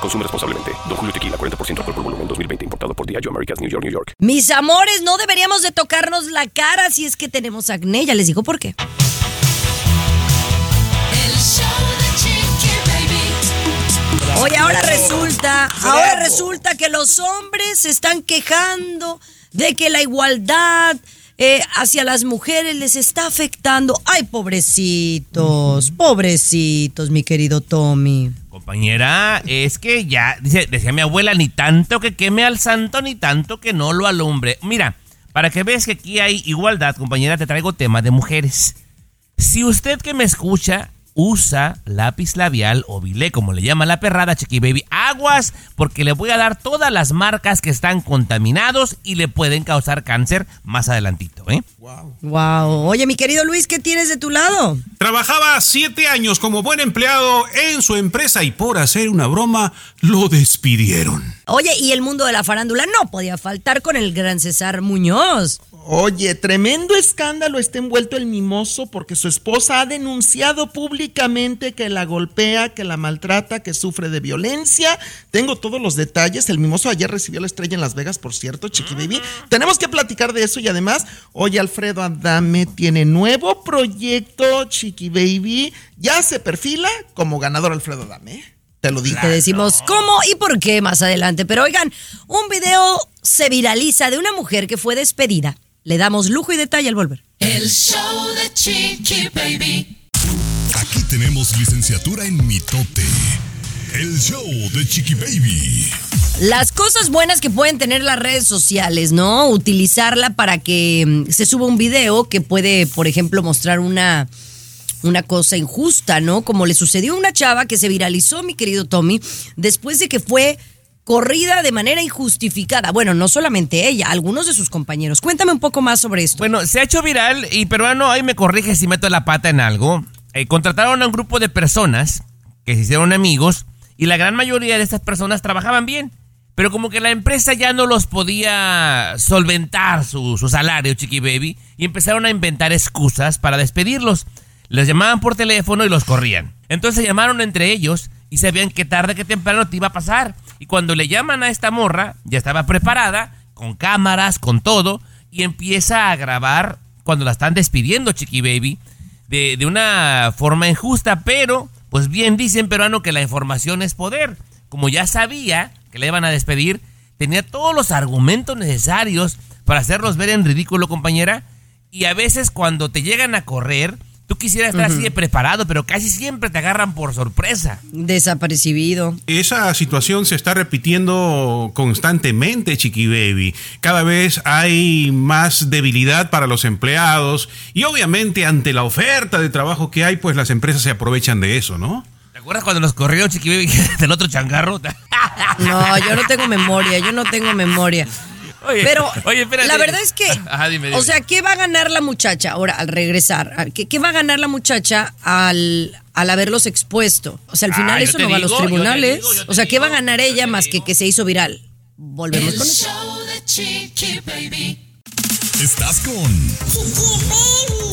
Consume responsablemente. Don Julio Tequila, 40% alcohol por volumen, 2020. Importado por Diageo Americas, New York, New York. Mis amores, no deberíamos de tocarnos la cara si es que tenemos acné. Ya les digo por qué. El show de Chiqui Baby. Oye, ahora resulta, ahora resulta que los hombres se están quejando de que la igualdad eh, hacia las mujeres les está afectando. Ay, pobrecitos, pobrecitos, mi querido Tommy. Compañera, es que ya, dice, decía mi abuela, ni tanto que queme al santo, ni tanto que no lo alumbre. Mira, para que veas que aquí hay igualdad, compañera, te traigo tema de mujeres. Si usted que me escucha usa lápiz labial o bilé, como le llama la perrada, Chiqui Baby, aguas, porque le voy a dar todas las marcas que están contaminados y le pueden causar cáncer más adelantito, ¿eh? Wow. Oye, mi querido Luis, ¿qué tienes de tu lado? Trabajaba siete años como buen empleado en su empresa y por hacer una broma lo despidieron. Oye, y el mundo de la farándula no podía faltar con el gran César Muñoz. Oye, tremendo escándalo está envuelto el mimoso porque su esposa ha denunciado públicamente que la golpea, que la maltrata, que sufre de violencia. Tengo todos los detalles. El mimoso ayer recibió la estrella en Las Vegas, por cierto, Chiqui Baby. Tenemos que platicar de eso y además, oye, Alfredo Adame tiene nuevo proyecto, Chiqui Baby. Ya se perfila como ganador Alfredo Adame. Te lo digo. Te decimos cómo y por qué más adelante. Pero oigan, un video se viraliza de una mujer que fue despedida. Le damos lujo y detalle al volver. El show de Chiqui Baby. Aquí tenemos licenciatura en mitote. El show de Chiqui Baby. Las cosas buenas que pueden tener las redes sociales, ¿no? Utilizarla para que mm, se suba un video que puede, por ejemplo, mostrar una, una cosa injusta, ¿no? Como le sucedió a una chava que se viralizó, mi querido Tommy, después de que fue corrida de manera injustificada. Bueno, no solamente ella, algunos de sus compañeros. Cuéntame un poco más sobre esto. Bueno, se ha hecho viral y peruano, ahí me corrige si meto la pata en algo. Eh, contrataron a un grupo de personas que se hicieron amigos y la gran mayoría de estas personas trabajaban bien. Pero como que la empresa ya no los podía solventar su, su salario, Chiqui Baby, y empezaron a inventar excusas para despedirlos. Les llamaban por teléfono y los corrían. Entonces se llamaron entre ellos y sabían que tarde que temprano te iba a pasar. Y cuando le llaman a esta morra, ya estaba preparada, con cámaras, con todo, y empieza a grabar cuando la están despidiendo, Chiqui Baby, de, de una forma injusta, pero, pues bien dicen peruano que la información es poder. Como ya sabía que le iban a despedir, tenía todos los argumentos necesarios para hacerlos ver en ridículo, compañera. Y a veces cuando te llegan a correr, tú quisieras estar así de preparado, pero casi siempre te agarran por sorpresa. Desapercibido. Esa situación se está repitiendo constantemente, Chiqui Baby. Cada vez hay más debilidad para los empleados y obviamente ante la oferta de trabajo que hay, pues las empresas se aprovechan de eso, ¿no? ¿Te acuerdas cuando nos corrió Chiqui Baby del otro changarro? No, yo no tengo memoria, yo no tengo memoria. Oye, Pero oye, espérate. la verdad es que, Ajá, dime, dime. o sea, ¿qué va a ganar la muchacha ahora al regresar? ¿Qué, qué va a ganar la muchacha al, al haberlos expuesto? O sea, al final Ah, eso no va a los digo, yo te tribunales. digo, yo te o sea, ¿qué va a ganar ella más que digo. que se hizo viral? Volvemos El con eso. show de Chiqui Baby. Estás con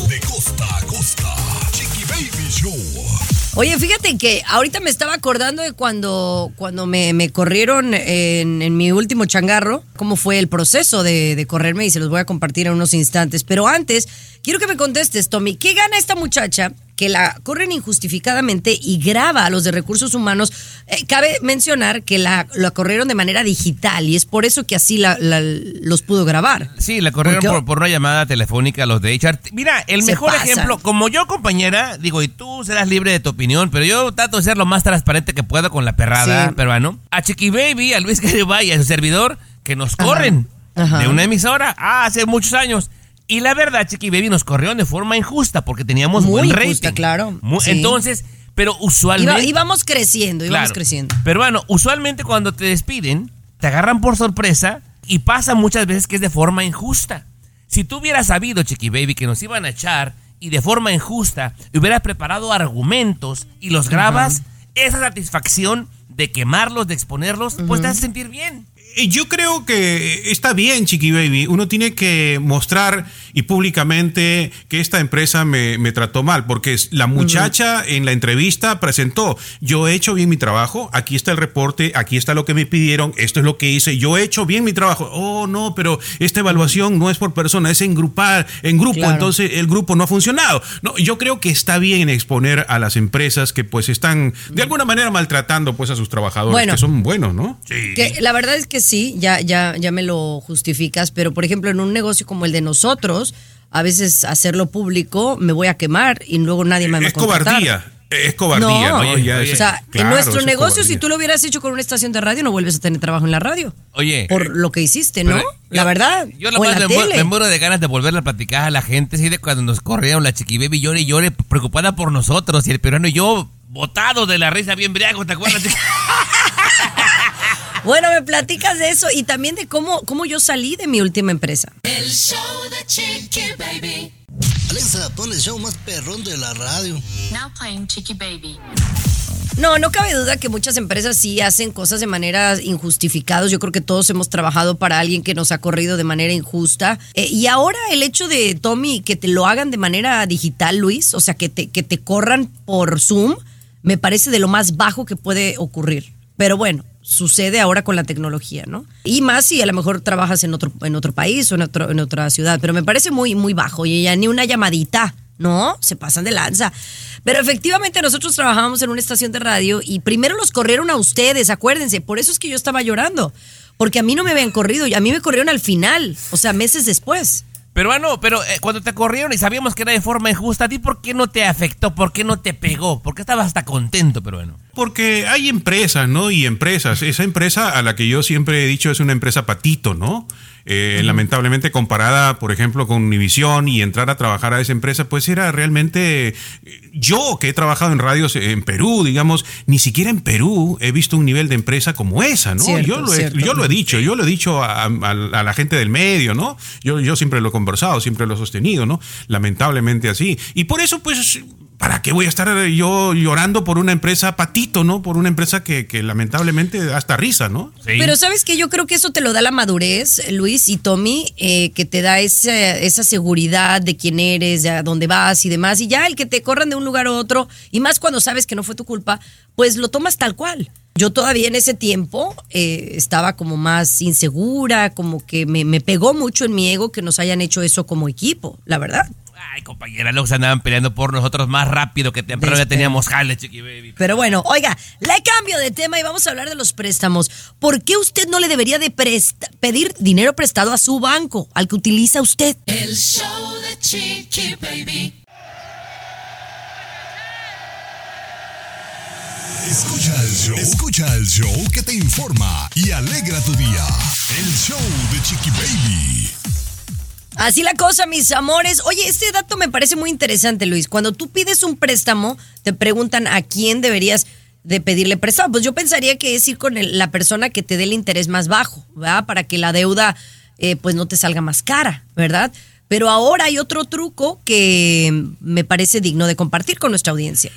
De costa a costa. Chiqui Baby Show. Oye, fíjate que ahorita me estaba acordando de cuando, cuando me, me corrieron en, en mi último changarro, cómo fue el proceso de, de correrme y se los voy a compartir en unos instantes. Pero antes, quiero que me contestes, Tommy, ¿qué gana esta muchacha que la corren injustificadamente y graba a los de recursos humanos? Eh, cabe mencionar que la, la corrieron de manera digital y es por eso que así la- la- los pudo grabar. Sí, la corrieron por, por una llamada telefónica a los de HR. Mira, el mejor ejemplo, como yo, compañera, digo, y tú serás libre de tu opinión, pero yo trato de ser lo más transparente que puedo con la perrada Sí. peruano. A Chiqui Baby, a Luis Garibay y a su servidor, que nos corren Ajá. de una emisora ah, hace muchos años. Y la verdad, Chiqui Baby nos corrieron de forma injusta porque teníamos Muy buen injusta, rating. claro. Sí. Entonces, pero Iba- usualmente... íbamos creciendo, íbamos Claro. creciendo. Pero bueno, usualmente cuando te despiden, te agarran por sorpresa, Y pasa muchas veces que es de forma injusta. Si tú hubieras sabido, Chiqui Baby, que nos iban a echar y de forma injusta hubieras preparado argumentos y los grabas, esa satisfacción de quemarlos, de exponerlos, pues te hace sentir bien. Yo creo que está bien, Chiqui Baby. Uno tiene que mostrar y públicamente que esta empresa me, me trató mal, porque la muchacha en la entrevista presentó, yo he hecho bien mi trabajo, aquí está el reporte, aquí está lo que me pidieron, esto es lo que hice, yo he hecho bien mi trabajo. Oh, no, pero esta evaluación no es por persona, es en grupal, en grupo, Claro. entonces el grupo no ha funcionado. No, yo creo que está bien exponer a las empresas que pues están de alguna manera maltratando pues a sus trabajadores, Bueno. que son buenos, ¿no? Que la verdad es que sí, ya, ya, ya me lo justificas, pero por ejemplo, en un negocio como el de nosotros, a veces hacerlo público me voy a quemar y luego nadie me va a es contratar. cobardía. Es cobardía, ¿no? Oye, Ya oye. es- O sea, en nuestro negocio, cobardía. si tú lo hubieras hecho con una estación de radio, no vuelves a tener trabajo en la radio. Oye. Por lo que hiciste, ¿no? Pero la yo- verdad. Yo la o la me, mu- tele. me muero de ganas de volverle a platicar a la gente, así de cuando nos corrieron la chiqui baby llore y llore, preocupada por nosotros, y el peruano y yo, botado de la risa, bien briago, ¿te acuerdas? chiqui? Bueno, me platicas de eso y también de cómo, cómo yo salí de mi última empresa. El show de Chiqui Baby. Alexa, pon el show más perrón de la radio. Now playing Chicky Baby. No, no cabe duda que muchas empresas sí hacen cosas de manera injustificadas. Yo creo que todos hemos trabajado para alguien que nos ha corrido de manera injusta. Eh, y ahora el hecho de, Tommy, que te lo hagan de manera digital, Luis, o sea, que te, que te corran por Zoom, me parece de lo más bajo que puede ocurrir. Pero bueno, sucede ahora con la tecnología, ¿no? Y más si a lo mejor trabajas en otro, en otro país o en, otro, en otra ciudad, pero me parece muy, muy bajo. Y ya ni una llamadita, ¿no? Se pasan de lanza. Pero efectivamente nosotros trabajábamos en una estación de radio y primero los corrieron a ustedes, acuérdense. Por eso es que yo estaba llorando. Porque a mí no me habían corrido y a mí me corrieron al final, o sea, meses después. Peruano, pero eh, cuando te corrieron y sabíamos que era de forma injusta, ¿a ti por qué no te afectó? ¿Por qué no te pegó? ¿Por qué estabas hasta contento, peruano? Porque hay empresas, ¿no? Y empresas. Esa empresa a la que yo siempre he dicho es una empresa patito, ¿no? Eh, Lamentablemente comparada, por ejemplo, con Univision y entrar a trabajar a esa empresa, pues era realmente... Yo que he trabajado en radios en Perú, digamos, ni siquiera en Perú he visto un nivel de empresa como esa, ¿no? Cierto, yo, lo he, cierto. yo lo he dicho, yo lo he dicho a, a- a la gente del medio, ¿no? Yo, yo siempre lo he conversado, siempre lo he sostenido, ¿no? Lamentablemente así. Y por eso, pues, ¿para qué voy a estar yo llorando por una empresa patito, ¿no? Por una empresa que, que lamentablemente da hasta risa, ¿no? Pero sabes que yo creo que eso te lo da la madurez, Luis y Tommy, eh, que te da esa, esa seguridad de quién eres, de a dónde vas y demás. Y ya el que te corran de un lugar a otro, y más cuando sabes que no fue tu culpa, pues lo tomas tal cual. Yo todavía en ese tiempo eh, estaba como más insegura, como que me, me pegó mucho en mi ego que nos hayan hecho eso como equipo, la verdad. Ay, compañera, luego se andaban peleando por nosotros más rápido que temprano ya teníamos jale, chiqui baby. Pero bueno, oiga, le cambio de tema y vamos a hablar de los préstamos. ¿Por qué usted no le debería de presta- pedir dinero prestado a su banco, al que utiliza usted? El show de Chiqui Baby. Escucha el show. Escucha el show que te informa y alegra tu día. El show de Chiqui Baby. Así la cosa, mis amores. Oye, este dato me parece muy interesante, Luis. Cuando tú pides un préstamo, te preguntan a quién deberías de pedirle préstamo. Pues yo pensaría que es ir con el- la persona que te dé el interés más bajo, ¿verdad? Para que la deuda eh, pues no te salga más cara, ¿verdad? Pero ahora hay otro truco que me parece digno de compartir con nuestra audiencia.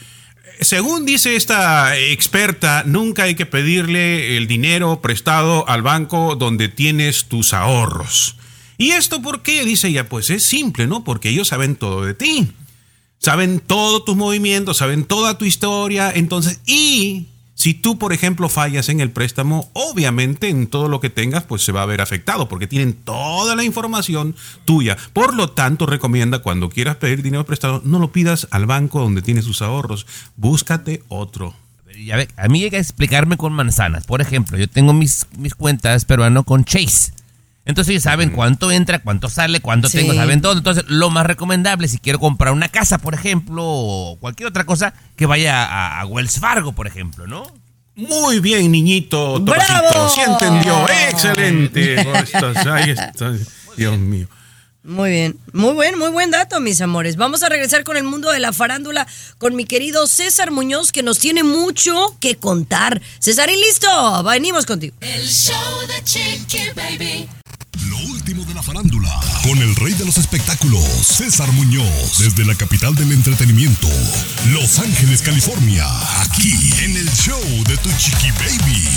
Según dice esta experta, nunca hay que pedirle el dinero prestado al banco donde tienes tus ahorros. ¿Y esto por qué? Dice ella, pues es simple, ¿no? Porque ellos saben todo de ti. Saben todos tus movimientos, saben toda tu historia. Entonces, y si tú, por ejemplo, fallas en el préstamo, obviamente en todo lo que tengas, pues se va a ver afectado, porque tienen toda la información tuya. Por lo tanto, recomienda cuando quieras pedir dinero prestado, no lo pidas al banco donde tienes tus ahorros. Búscate otro. Ve, a mí llega a explicarme con manzanas. Por ejemplo, yo tengo mis, mis cuentas peruano con Chase. Entonces ellos saben cuánto entra, cuánto sale, cuánto Sí. tengo, saben todo. Entonces, lo más recomendable, si quiero comprar una casa, por ejemplo, o cualquier otra cosa, que vaya a, a Wells Fargo, por ejemplo, ¿no? Muy bien, niñito. Torcito. ¡Bravo! Sí entendió. Excelente. Oh, estás- ahí estás. Dios mío. Muy bien, muy buen, muy buen dato, mis amores. Vamos a regresar con el mundo de la farándula con mi querido César Muñoz, que nos tiene mucho que contar. César, y listo, venimos contigo. El show de Chiqui Baby. Último de la farándula, con el rey de los espectáculos, César Muñoz, desde la capital del entretenimiento, Los Ángeles, California, aquí en el show de Tu Chiqui Baby.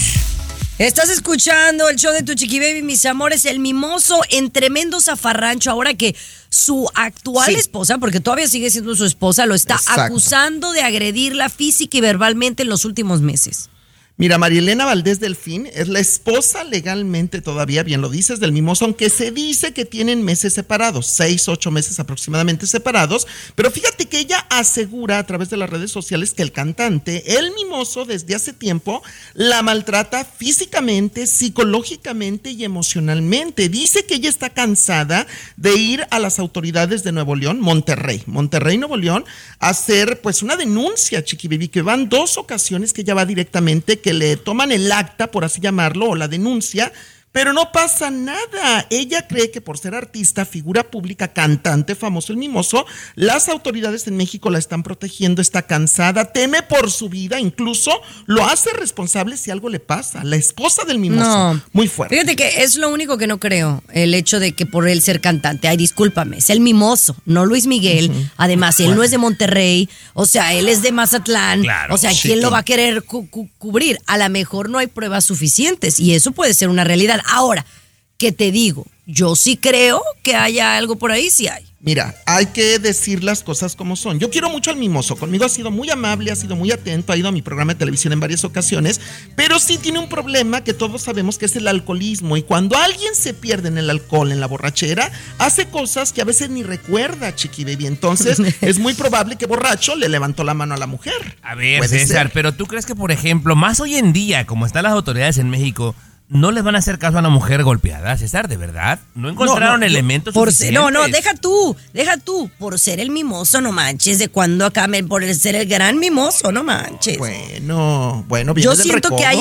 Estás escuchando el show de tu chiqui baby, mis amores, el mimoso en tremendo zafarrancho. Ahora que su actual Sí. esposa, porque todavía sigue siendo su esposa, lo está Exacto. acusando de agredirla física y verbalmente en los últimos meses. Mira, Marielena Valdés Delfín es la esposa legalmente todavía, bien lo dices, del mimoso, aunque se dice que tienen meses separados, seis, ocho meses aproximadamente separados, pero fíjate que ella asegura a través de las redes sociales que el cantante, el mimoso, desde hace tiempo, la maltrata físicamente, psicológicamente y emocionalmente. Dice que ella está cansada de ir a las autoridades de Nuevo León, Monterrey, Monterrey, Nuevo León, a hacer pues una denuncia, Chiqui Baby, que van dos ocasiones que ella va directamente, que le toman el acta, por así llamarlo, o la denuncia, pero no pasa nada. Ella cree que por ser artista, figura pública, cantante, famoso el mimoso, las autoridades en México la están protegiendo, está cansada, teme por su vida, incluso lo hace responsable si algo le pasa. La esposa del mimoso. No. Muy fuerte. Fíjate que es lo único que no creo, el hecho de que por él ser cantante, ay, discúlpame, es el mimoso, no Luis Miguel. Además, él no es de Monterrey, o sea, él es de Mazatlán. Claro, o sea, sí, ¿quién lo va a querer cu- cu- cubrir? A lo mejor no hay pruebas suficientes y eso puede ser una realidad. Ahora, ¿qué te digo? Yo sí creo que haya algo por ahí, sí hay. Mira, hay que decir las cosas como son. Yo quiero mucho al mimoso. Conmigo ha sido muy amable, ha sido muy atento, ha ido a mi programa de televisión en varias ocasiones, pero sí tiene un problema que todos sabemos que es el alcoholismo. Y cuando alguien se pierde en el alcohol, en la borrachera, hace cosas que a veces ni recuerda, Chiqui Baby. Entonces, es muy probable que borracho le levantó la mano a la mujer. A ver, Puede César, ser. pero tú crees que, por ejemplo, más hoy en día, como están las autoridades en México, no les van a hacer caso a una mujer golpeada, César, ¿de verdad? ¿No encontraron no, elementos Por ser- no, no, deja tú, deja tú. Por ser el mimoso, no manches. De cuando acá, por el ser el gran mimoso, no manches. Bueno, bueno, viene yo siento que hay,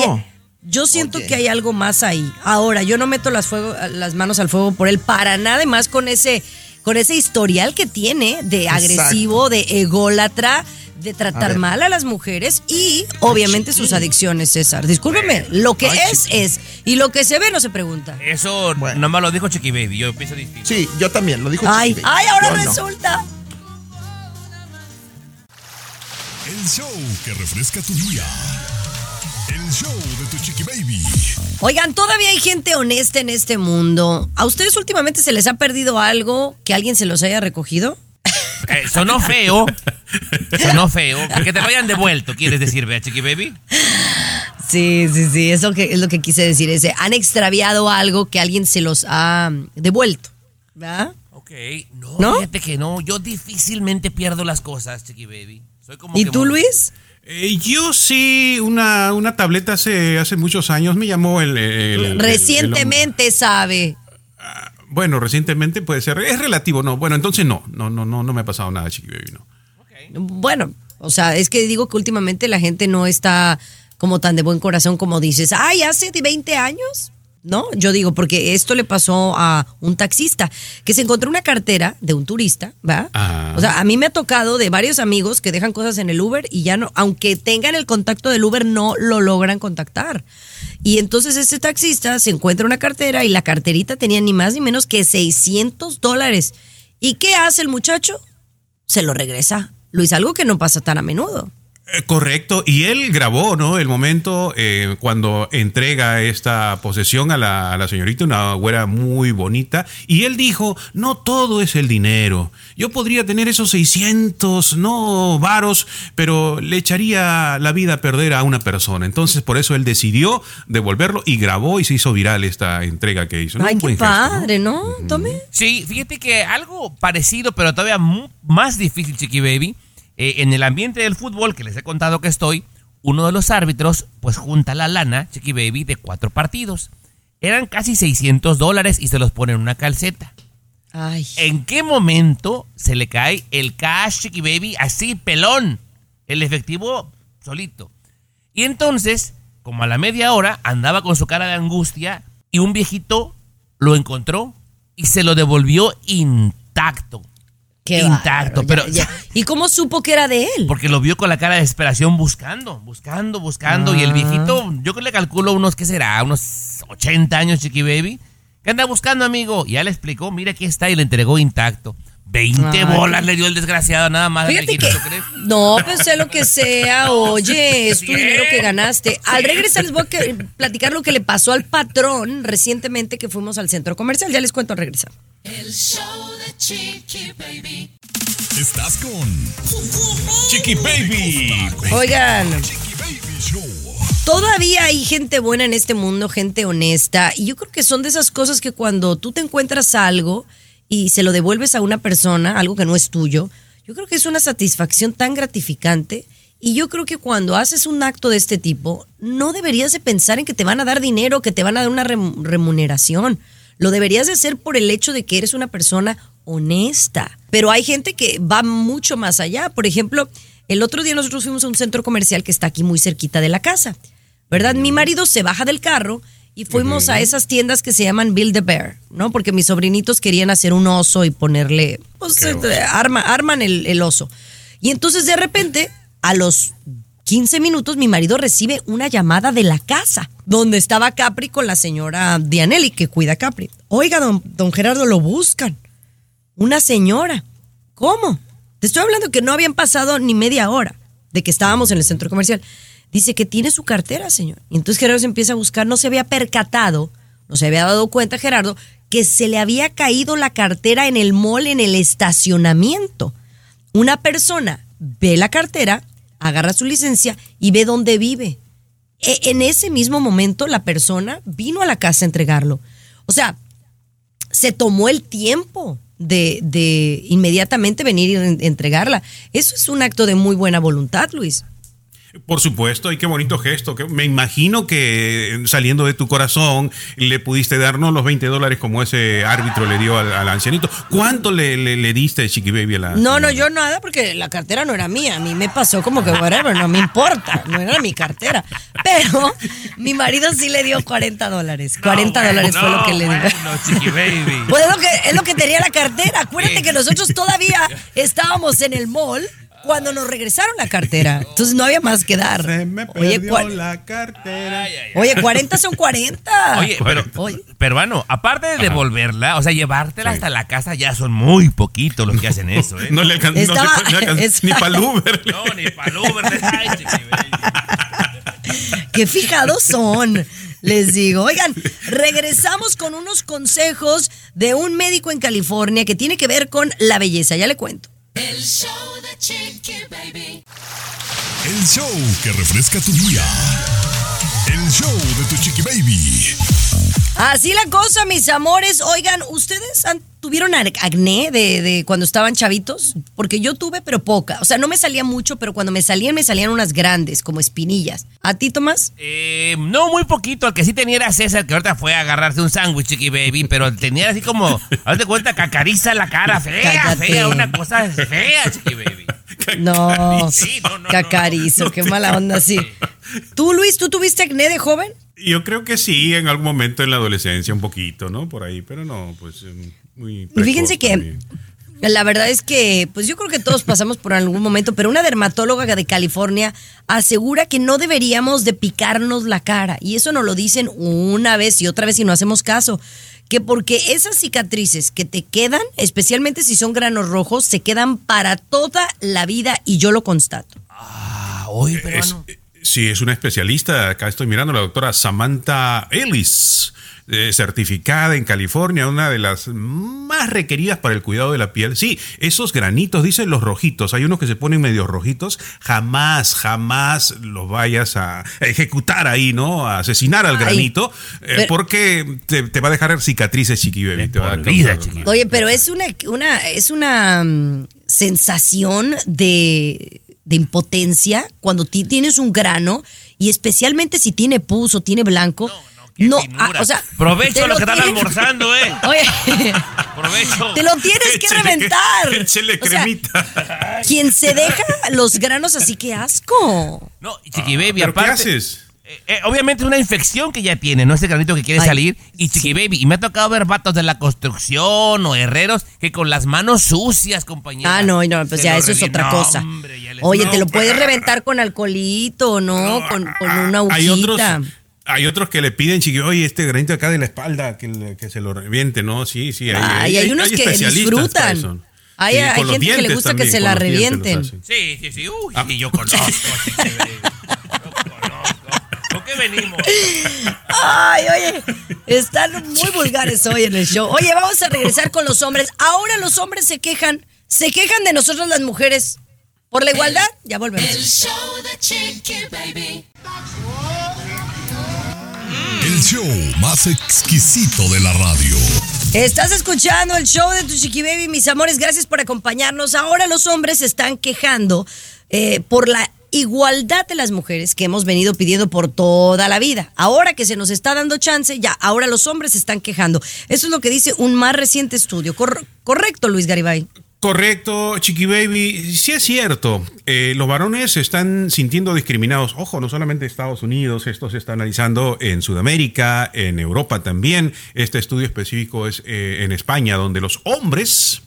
yo siento Oye. que hay algo más ahí. Ahora, yo no meto las fuego, las manos al fuego por él para nada más con ese, con ese historial que tiene de Exacto. agresivo, de ególatra, de tratar mal a las mujeres y obviamente sus adicciones, César. Discúlpeme, lo que Ay, es es y lo que se ve no se pregunta. Eso Bueno. nomás lo dijo Chiqui Baby, yo pienso distinto. Sí, yo también, lo dijo Ay, Chiqui Baby. ay, ahora Yo no. resulta. El show que refresca tu día. El show de Tu Chiqui Baby. Oigan, todavía hay gente honesta en este mundo. ¿A ustedes últimamente se les ha perdido algo que alguien se los haya recogido? Eh, sonó feo. sonó feo. Que te lo hayan devuelto, ¿quieres decir, vea, Chiqui Baby? Sí, sí, sí, eso que es lo que quise decir, ese han extraviado algo que alguien se los ha devuelto, ¿verdad? Ok, no, ¿No? fíjate que no. Yo difícilmente pierdo las cosas, Chiqui Baby. Soy como ¿Y que tú, Luis? Eh, yo sí, una, una tableta hace, hace muchos años me llamó el... el- el- el- Recientemente sabe. el- bueno, recientemente puede ser. Es relativo, no. Bueno, entonces no. No, no, no, no me ha pasado nada, Chiqui Baby, no. Bueno, o sea, es que digo que últimamente la gente no está como tan de buen corazón como dices, ay, hace de 20 años. No, yo digo, porque esto le pasó a un taxista que se encontró una cartera de un turista, ¿va? Ah. O sea, a mí me ha tocado de varios amigos que dejan cosas en el Uber y ya no, aunque tengan el contacto del Uber, no lo logran contactar. Y entonces este taxista se encuentra una cartera y la carterita tenía ni más ni menos que 600 dólares. ¿Y qué hace el muchacho? Se lo regresa. Luis, algo que no pasa tan a menudo. Eh, correcto, y él grabó, ¿no? El momento eh, cuando entrega esta posesión a la, a la señorita, una güera muy bonita, y él dijo, no todo es el dinero. Yo podría tener esos 600, no varos, pero le echaría la vida a perder a una persona. Entonces, por eso él decidió devolverlo y grabó y se hizo viral esta entrega que hizo. ¿no? Ay, qué buen gesto, ¿no? padre, ¿no? Tome. Sí, fíjate que algo parecido, pero todavía más difícil, Chiqui Baby. Eh, en el ambiente del fútbol que les he contado que estoy, uno de los árbitros, pues junta la lana, Chiqui Baby, de cuatro partidos. Eran casi 600 dólares y se los pone en una calceta. Ay. ¿En qué momento se le cae el cash, Chiqui Baby, así, pelón? El efectivo solito. Y entonces, como a la media hora, andaba con su cara de angustia y un viejito lo encontró y se lo devolvió intacto. Qué intacto, pero ya, ya. ¿Y cómo supo que era de él? porque lo vio con la cara de desesperación buscando, buscando, buscando y el Ah. viejito, yo que le calculo unos, ¿qué será? Unos 80 años, Chiqui Baby. ¿Qué anda buscando, amigo? Y ya le explicó, mira aquí está y le entregó intacto. 20 Ay. bolas le dio el desgraciado, nada más. Fíjate que. ¿tú crees? No, pues sé lo que sea. Oye, es tu dinero que ganaste. Al regresar les voy a platicar lo que le pasó al patrón recientemente que fuimos al centro comercial. Ya les cuento al regresar. El show de Chiqui Baby. Estás con Chiqui Baby. Oigan. Chiqui Baby Show. Todavía hay gente buena en este mundo, gente honesta, y yo creo que son de esas cosas que cuando tú te encuentras algo y se lo devuelves a una persona, algo que no es tuyo, yo creo que es una satisfacción tan gratificante. Y yo creo que cuando haces un acto de este tipo, no deberías de pensar en que te van a dar dinero, que te van a dar una rem- remuneración. Lo deberías de hacer por el hecho de que eres una persona honesta. Pero hay gente que va mucho más allá. Por ejemplo, el otro día nosotros fuimos a un centro comercial que está aquí muy cerquita de la casa. ¿Verdad? Mi marido se baja del carro y fuimos a esas tiendas que se llaman Build a Bear, ¿no? Porque mis sobrinitos querían hacer un oso y ponerle, pues, eh, arma, arman el, el oso. Y entonces de repente, a los 15 minutos, mi marido recibe una llamada de la casa, donde estaba Capri con la señora Dianelli, que cuida a Capri. Oiga, don, don Gerardo, lo buscan. Una señora. ¿Cómo? Te estoy hablando que no habían pasado ni media hora de que estábamos en el centro comercial. Dice que tiene su cartera, señor. Y entonces Gerardo se empieza a buscar, no se había percatado, no se había dado cuenta Gerardo, que se le había caído la cartera en el mall, en el estacionamiento. Una persona ve la cartera, agarra su licencia y ve dónde vive. E- en ese mismo momento la persona vino a la casa a entregarlo. O sea, se tomó el tiempo de, de inmediatamente venir y en- entregarla. Eso es un acto de muy buena voluntad, Luis. Por supuesto, y qué bonito gesto. que- Me imagino que eh, saliendo de tu corazón le pudiste darnos los 20 dólares como ese árbitro le dio al, al ancianito. ¿Cuánto le, le- le diste, Chiqui Baby, a la No, no, yo nada porque la cartera no era mía. A mí me pasó como que whatever, no me importa. No era mi cartera. Pero mi marido sí le dio 40 dólares. 40 dólares fue lo que le dio. No, chiqui baby. Pues es lo que, es lo que tenía la cartera. Acuérdate que nosotros todavía estábamos en el mall cuando nos regresaron la cartera. Entonces no había más que dar. Oye, cua- la cartera. oye, 40 son 40. Oye, pero, Oye. peruano, aparte de devolverla, o sea, llevártela hasta la casa ya son muy poquitos los que hacen eso, ¿eh? No le alcanzó Estaba- ni para el Uber. No, ni para Uber. Qué fijados son. Les digo, oigan, regresamos con unos consejos de un médico en California que tiene que ver con la belleza. Ya le cuento. El show Chiqui Baby. El show que refresca tu día. El show de tu Chiqui Baby. Así la cosa, mis amores. Oigan, ¿ustedes han- tuvieron acné de, de cuando estaban chavitos? Porque yo tuve, pero poca. O sea, no me salía mucho, pero cuando me salían, me salían unas grandes, como espinillas. ¿A ti, Tomás? Eh, no muy poquito, el que sí tenía era César, que ahorita fue a agarrarse un sándwich, chiqui baby, pero tenía así como, hazte cuenta, cacariza la cara, fea, Cállate. fea, una cosa fea, chiqui baby. No, Sí, no, no, no, cacarizo, qué mala onda, sí. ¿Tú, Luis, tú tuviste acné de joven? Yo creo que sí, en algún momento en la adolescencia, un poquito, ¿no? Por ahí, pero no, pues eh, muy. Y fíjense que también. la verdad es que, pues yo creo que todos pasamos por algún momento, pero una dermatóloga de California asegura que no deberíamos de picarnos la cara. Y eso nos lo dicen una vez y otra vez y no hacemos caso. Que porque esas cicatrices que te quedan, especialmente si son granos rojos, se quedan para toda la vida y yo lo constato. Ah, oye, Es- peruano. Sí, es una especialista. Acá estoy mirando la doctora Samantha Ellis, eh, certificada en California, una de las más requeridas para el cuidado de la piel. Sí, esos granitos, dicen los rojitos. Hay unos que se ponen medio rojitos. Jamás, jamás los vayas a ejecutar ahí, ¿no? A asesinar al Ay, granito, eh, pero- porque te, te va a dejar cicatrices, chiqui baby. Te va a vida, chiqui. Oye, pero es una, una, es una mm, sensación de, de impotencia cuando ti- tienes un grano y especialmente si tiene pus o tiene blanco. No, ah, o sea, Provecho a los que están almorzando, ¿eh? Oye, Provecho. te lo tienes que reventar. Échele O sea, cremita. quien se deja los granos así que asco. No, y chiqui baby, ¿Pero qué aparte. haces? Eh, eh, obviamente es una infección que ya tiene, no ese granito que quiere Ay, salir. Y chiqui baby, y me ha tocado ver vatos de la construcción o herreros que con las manos sucias, compañera. Ah, no, no, pues ya eso es otra No, cosa. hombre, Oye, No, te lo pues, puedes reventar con alcoholito, ¿no? Con, con una Hay otros, agujita. Hay otros que le piden, chiquillo, oye, este granito acá de la espalda, que, que se lo reviente, ¿no? Sí, sí. Hay, Ay, hay unos que especialistas para disfrutan. Hay- Sí, hay gente que le gusta que se la revienten. Sí, sí, sí. Uy, Ah. sí, yo conozco. sí, sí, yo conozco. ¿Con qué venimos? Ay, oye, están muy vulgares hoy en el show. Oye, vamos a regresar con los hombres. Ahora los hombres se quejan, se quejan de nosotros las mujeres. ¿Por la igualdad? Ya El volvemos. show de Chiqui Baby. El show más exquisito de la radio. Estás escuchando el show de tu Chiqui Baby, mis amores. Gracias por acompañarnos. Ahora los hombres se están quejando eh, por la igualdad de las mujeres que hemos venido pidiendo por toda la vida. Ahora que se nos está dando chance, ya, ahora los hombres se están quejando. Eso es lo que dice un más reciente estudio. Cor- correcto, Luis Garibay. Correcto, Chiqui Baby. Sí es cierto, eh, los varones se están sintiendo discriminados. Ojo, no solamente en Estados Unidos, esto se está analizando en Sudamérica, en Europa también. Este estudio específico es eh, en España, donde los hombres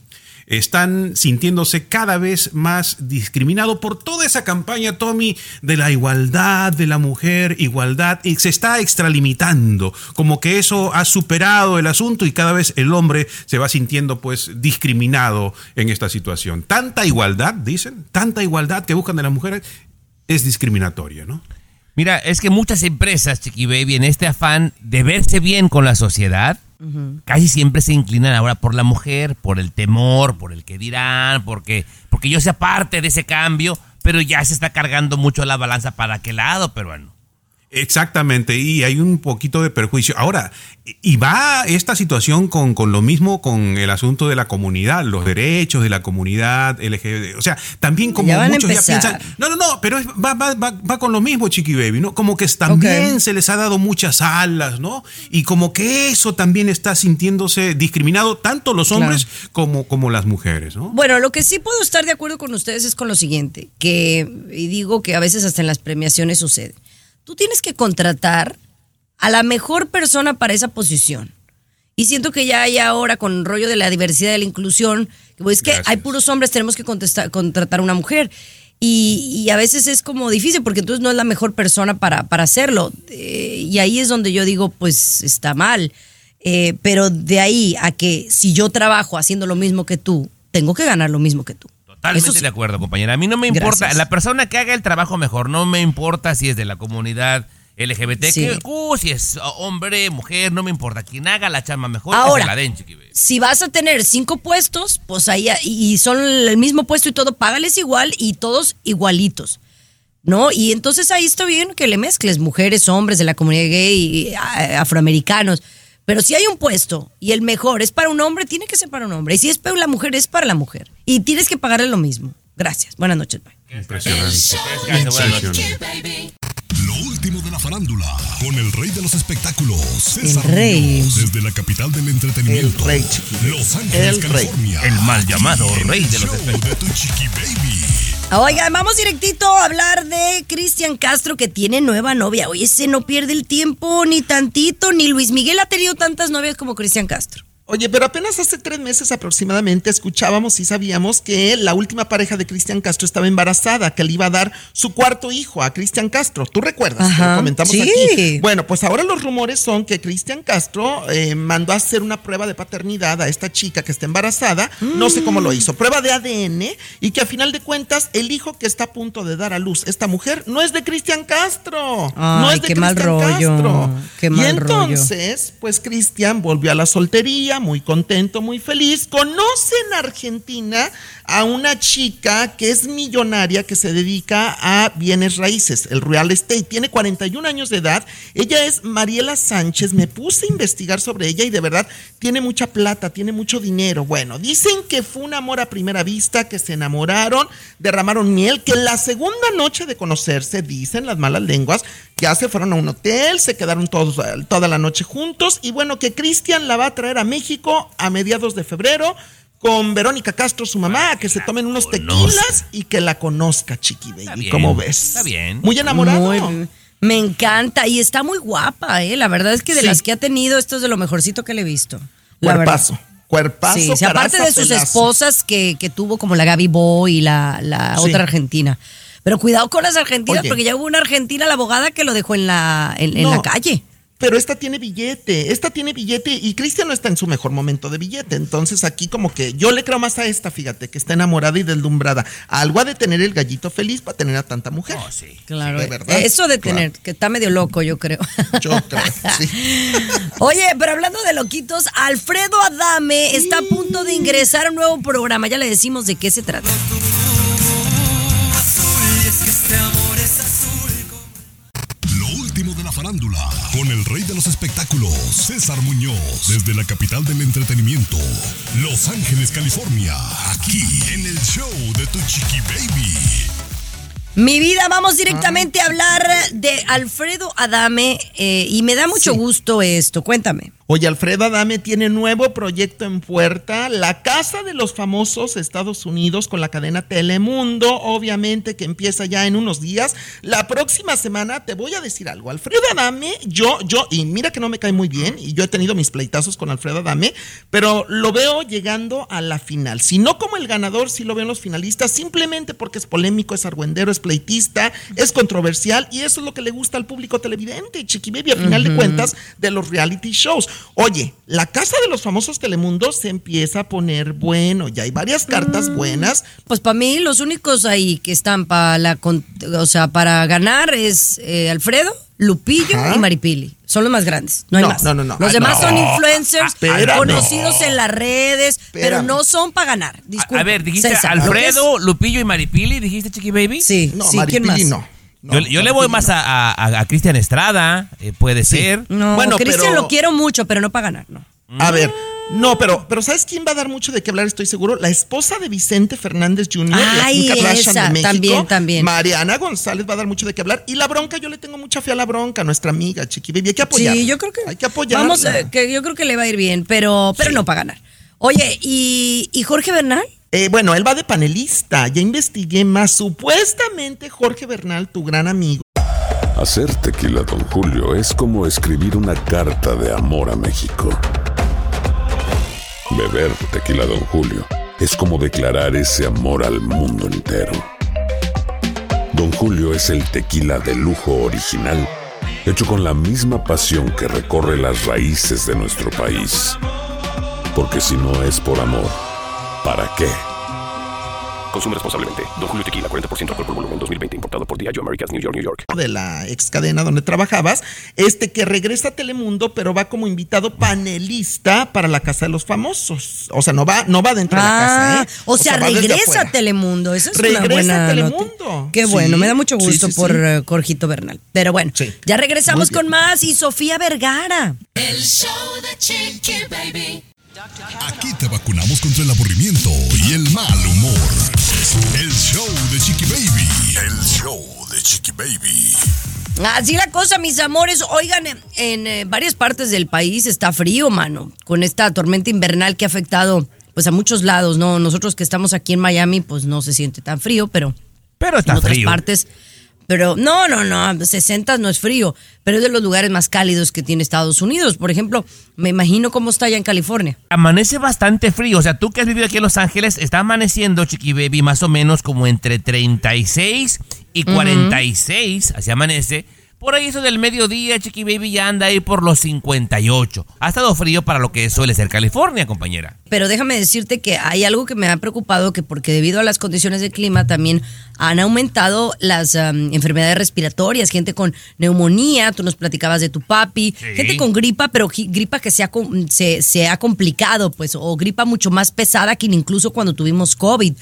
están sintiéndose cada vez más discriminados por toda esa campaña, Tommy, de la igualdad de la mujer, igualdad, y se está extralimitando, como que eso ha superado el asunto y cada vez el hombre se va sintiendo pues discriminado en esta situación. Tanta igualdad, dicen, tanta igualdad que buscan de las mujeres es discriminatoria, ¿no? Mira, es que muchas empresas, Chiqui Baby, en este afán de verse bien con la sociedad, casi siempre se inclinan ahora por la mujer, por el temor, por el que dirán, porque, porque yo sea parte de ese cambio, pero ya se está cargando mucho la balanza para aquel lado, peruano. Exactamente, y hay un poquito de perjuicio. Ahora, y va esta situación con, con lo mismo con el asunto de la comunidad, los derechos de la comunidad LGBT. O sea, también como Ya muchos ya piensan. No, no, no, pero es- va, va, va, va con lo mismo, Chiqui Baby, ¿no? Como que también se les ha dado muchas alas, ¿no? Y como que eso también está sintiéndose discriminado, tanto los hombres como, como las mujeres, ¿no? Bueno, lo que sí puedo estar de acuerdo con ustedes es con lo siguiente, que, y digo que a veces hasta en las premiaciones sucede. Tú tienes que contratar a la mejor persona para esa posición. Y siento que ya hay ahora con el rollo de la diversidad y de la inclusión, pues, es que Gracias. hay puros hombres, tenemos que contestar- contratar a una mujer. Y, y a veces es como difícil porque entonces no es la mejor persona para, para hacerlo. Eh, y ahí es donde yo digo, pues está mal. Eh, pero de ahí a que si yo trabajo haciendo lo mismo que tú, tengo que ganar lo mismo que tú. Totalmente Eso sí. de acuerdo, compañera. A mí no me importa, Gracias. la persona que haga el trabajo mejor, no me importa si es de la comunidad LGBT, Sí. que, uh, si es hombre, mujer, no me importa. Quien haga la chamba mejor, que Ahora, se la den, Chiqui Baby. si vas a tener cinco puestos, pues ahí y son el mismo puesto y todo, págales igual y todos igualitos. ¿No? Y entonces ahí está bien que le mezcles mujeres, hombres de la comunidad gay, y, a- afroamericanos. Pero si hay un puesto y el mejor es para un hombre, tiene que ser para un hombre. Y si es para la mujer, es para la mujer. Y tienes que pagarle lo mismo. Gracias. Buenas noches. Bye. Impresionante. Lo último de la farándula, con el rey de los espectáculos, César El rey. Muñoz, desde la capital del entretenimiento, El rey. Los Ángeles, El rey. California. El mal llamado rey de los show Oigan, vamos directito a hablar de Cristian Castro que tiene nueva novia. Oye, ese no pierde el tiempo ni tantito, ni Luis Miguel ha tenido tantas novias como Cristian Castro. Oye, pero apenas hace tres meses aproximadamente escuchábamos y sabíamos que la última pareja de Cristian Castro estaba embarazada, que le iba a dar su cuarto hijo a Cristian Castro. ¿Tú recuerdas? Ajá, lo comentamos sí. aquí. Bueno, pues ahora los rumores son que Cristian Castro eh, mandó a hacer una prueba de paternidad a esta chica que está embarazada. No sé cómo lo hizo. Prueba de ADN y que a final de cuentas el hijo que está a punto de dar a luz esta mujer no es de Cristian Castro. no es de qué mal Cristian rollo, Castro. qué y mal rollo. entonces entonces, pues Cristian volvió a la soltería, muy contento, muy feliz. Conoce en Argentina a una chica que es millonaria, que se dedica a bienes raíces, el real estate. Tiene 41 años de edad. Ella es Mariela Sánchez. Me puse a investigar sobre ella y de verdad tiene mucha plata, tiene mucho dinero. Bueno, dicen que fue un amor a primera vista, que se enamoraron, derramaron miel, que la segunda noche de conocerse, dicen las malas lenguas, ya se fueron a un hotel, se quedaron todos toda la noche juntos y bueno, que Cristian la va a traer a México a mediados de febrero con Verónica Castro, su mamá, a que se tomen unos tequilas y que la conozca, Chiqui Baby. bien, ¿Cómo ves? está bien. Muy enamorado. Muy- me encanta y está muy guapa, ¿eh? La verdad es que de Sí. las que ha tenido, esto es de lo mejorcito que le he visto. La Cuerpazo. verdad. Cuerpazo. Sí, sí, aparte caraza, de sus pelazo. esposas que, que tuvo como la Gaby Boy y la, la Sí. otra argentina. Pero cuidado con las argentinas, Oye. porque ya hubo una argentina, la abogada, que lo dejó en la, en, la calle. Pero esta tiene billete, esta tiene billete y Cristian no está en su mejor momento de billete. Entonces aquí como que yo le creo más a esta, fíjate, que está enamorada y deslumbrada. Algo ha de tener el gallito feliz para tener a tanta mujer. Oh, sí. Claro. de verdad. Eso de Claro. tener, que está medio loco, yo creo. Yo creo, sí. Oye, pero hablando de loquitos, Alfredo Adame está a punto de ingresar a un nuevo programa. Ya le decimos de qué se trata. De los espectáculos, César Muñoz, desde la capital del entretenimiento, Los Ángeles, California, aquí en el show de Tu Chiqui Baby. Mi vida, vamos directamente a hablar de Alfredo Adame eh, y me da mucho Sí. gusto esto. Cuéntame. Oye, Alfredo Adame tiene nuevo proyecto en puerta, la Casa de los Famosos Estados Unidos con la cadena Telemundo, obviamente que empieza ya en unos días. La próxima semana te voy a decir algo. Alfredo Adame, yo, yo, y mira que no me cae muy bien, y yo he tenido mis pleitazos con Alfredo Adame, pero lo veo llegando a la final. Si no como el ganador, sí lo veo en los finalistas, simplemente porque es polémico, es argüendero, es pleitista, es controversial, y eso es lo que le gusta al público televidente, Chiqui Baby, a final de cuentas, de los reality shows. Oye, la casa de los famosos Telemundo se empieza a poner bueno, ya hay varias cartas buenas. Pues para mí los únicos ahí que están para la, con- o sea, para ganar es eh, Alfredo, Lupillo Ajá. y Maripili. Son los más grandes, no hay No, más. no, no, no. Los Ah, demás no. son influencers Espérame. conocidos en las redes, pero no son para ganar. A, Disculpa. a ver, dijiste César, ¿lo Alfredo, Lupillo y Maripili, dijiste Chiqui Baby. Sí, No, sí, ¿quién Maripili más? no. No, yo, yo le voy más no. a, a, a Cristian Estrada, eh, puede ser. No, Bueno, Cristian pero- lo quiero mucho, pero no para ganar, no. A ver, no, pero, pero ¿sabes quién va a dar mucho de qué hablar? Estoy seguro. La esposa de Vicente Fernández Jr., la Ay, Kim Kardashian esa, de México. también, también. Mariana González va a dar mucho de qué hablar. Y la bronca, yo le tengo mucha fe a la bronca, nuestra amiga Chiqui Baby. Hay que apoyarla. Sí, yo creo que Hay que apoyarla. Vamos, que yo creo que le va a ir bien, pero, pero no para ganar. Oye, ¿y, y Jorge Bernal? Eh, bueno, él va de panelista. Ya investigué más. Supuestamente Jorge Bernal, tu gran amigo. Hacer tequila, Don Julio, es como escribir una carta de amor a México. Beber tequila, Don Julio, es como declarar ese amor al mundo entero. Don Julio es el tequila de lujo original, hecho con la misma pasión que recorre las raíces de nuestro país. Porque si no es por amor, ¿para qué? Consume responsablemente. Don Julio Tequila, 40% alcohol por volumen, 2020. Importado por Diageo Americas, New York, New York. de la ex cadena donde trabajabas, este que regresa a Telemundo, pero va como invitado panelista para la Casa de los Famosos. O sea, no va, no va dentro de la casa, ¿eh? Ah, o sea, regresa a Telemundo. Esa es Regresa una buena a Telemundo. nota. Qué Sí, bueno, me da mucho gusto sí, por sí. eh, Jorgito Bernal. Pero bueno, Sí. ya regresamos con más y Sofía Vergara. El show de Chiqui Baby. Aquí te vacunamos contra el aburrimiento y el mal humor. El show de Chiqui Baby. El show de Chiqui Baby. Así la cosa, mis amores. Oigan, en, en, eh, varias partes del país está frío, mano, con esta tormenta invernal que ha afectado pues a muchos lados, ¿no? Nosotros que estamos aquí en Miami, pues no se siente tan frío, pero Pero está en otras frío. partes. Pero no, no, no, 60 no es frío, pero es de los lugares más cálidos que tiene Estados Unidos. Por ejemplo, me imagino cómo está allá en California. Amanece bastante frío. O sea, tú que has vivido aquí en Los Ángeles, está amaneciendo, Chiqui Baby, más o menos como entre 36 y 46. Así amanece. Por ahí eso del mediodía, Chiqui Baby ya anda ahí por los 58. Ha estado frío para lo que suele ser California, compañera. Pero déjame decirte que hay algo que me ha preocupado, que porque debido a las condiciones del clima también han aumentado las am, enfermedades respiratorias, gente con neumonía, tú nos platicabas de tu papi, Sí. gente con gripa, pero gripa que se ha, se, se ha complicado, pues, o gripa mucho más pesada que incluso cuando tuvimos COVID.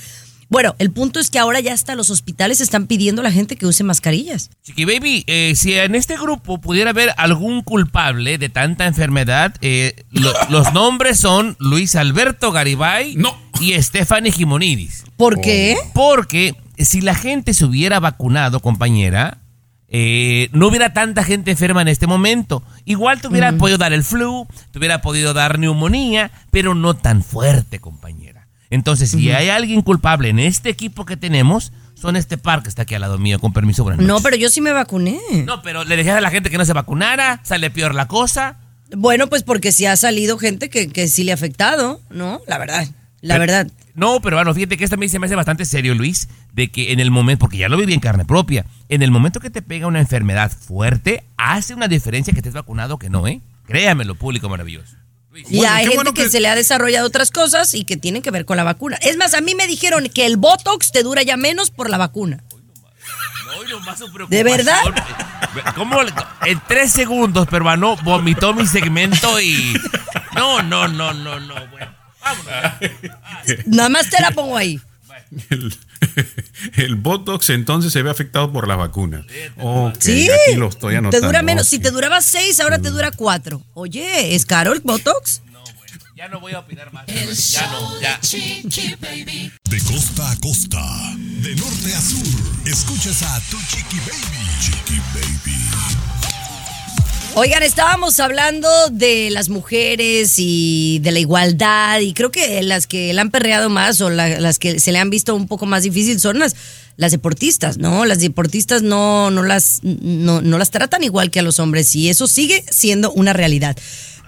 Bueno, el punto es que ahora ya hasta los hospitales están pidiendo a la gente que use mascarillas. Chiqui Baby, eh, si en este grupo pudiera haber algún culpable de tanta enfermedad, eh, lo- los nombres son Luis Alberto Garibay No. y Stephanie Gimonidis. ¿Por qué? Porque si la gente se hubiera vacunado, compañera, eh, no hubiera tanta gente enferma en este momento. Igual te hubiera podido dar el flu, te hubiera podido dar neumonía, pero no tan fuerte, compañera. Entonces, si hay alguien culpable en este equipo que tenemos, son este par que está aquí al lado mío, con permiso. buenas No, noches. pero yo sí me vacuné. No, pero le dejas a la gente que no se vacunara, sale peor la cosa. Bueno, pues porque sí ha salido gente que, que sí le ha afectado, ¿no? La verdad, la Pero- verdad. No, pero bueno, fíjate que esto a mí se me hace bastante serio, Luis, de que en el momento, porque ya lo viví en carne propia, en el momento que te pega una enfermedad fuerte, hace una diferencia que estés vacunado o que no, ¿eh? Créamelo, público maravilloso. Y Bueno, hay gente bueno que... que- se le ha desarrollado otras cosas y que tienen que ver con la vacuna. Es más, a mí me dijeron que el Botox te dura ya menos por la vacuna. No, y nomás su ¿De verdad? ¿Cómo? En tres segundos, peruano, vomitó mi segmento y... No, no, no, no, no, bueno. Vámonos. Nada más te la pongo ahí. El, el Botox entonces se ve afectado por las vacunas. Ok, Sí. aquí lo estoy te anotando. dura menos. Si te duraba seis, ahora te dura cuatro. Oye, ¿es caro el Botox? Ya no voy a opinar más. El Ya no, ya. de Chiqui Baby. De costa a costa, de norte a sur, escuchas a tu Chiqui Baby. Chiqui Baby. Oigan, estábamos hablando de las mujeres y de la igualdad y creo que las que la han perreado más o la- las que se le han visto un poco más difícil son las, las deportistas, ¿no? Las deportistas no, no, las, no, no las tratan igual que a los hombres y eso sigue siendo una realidad.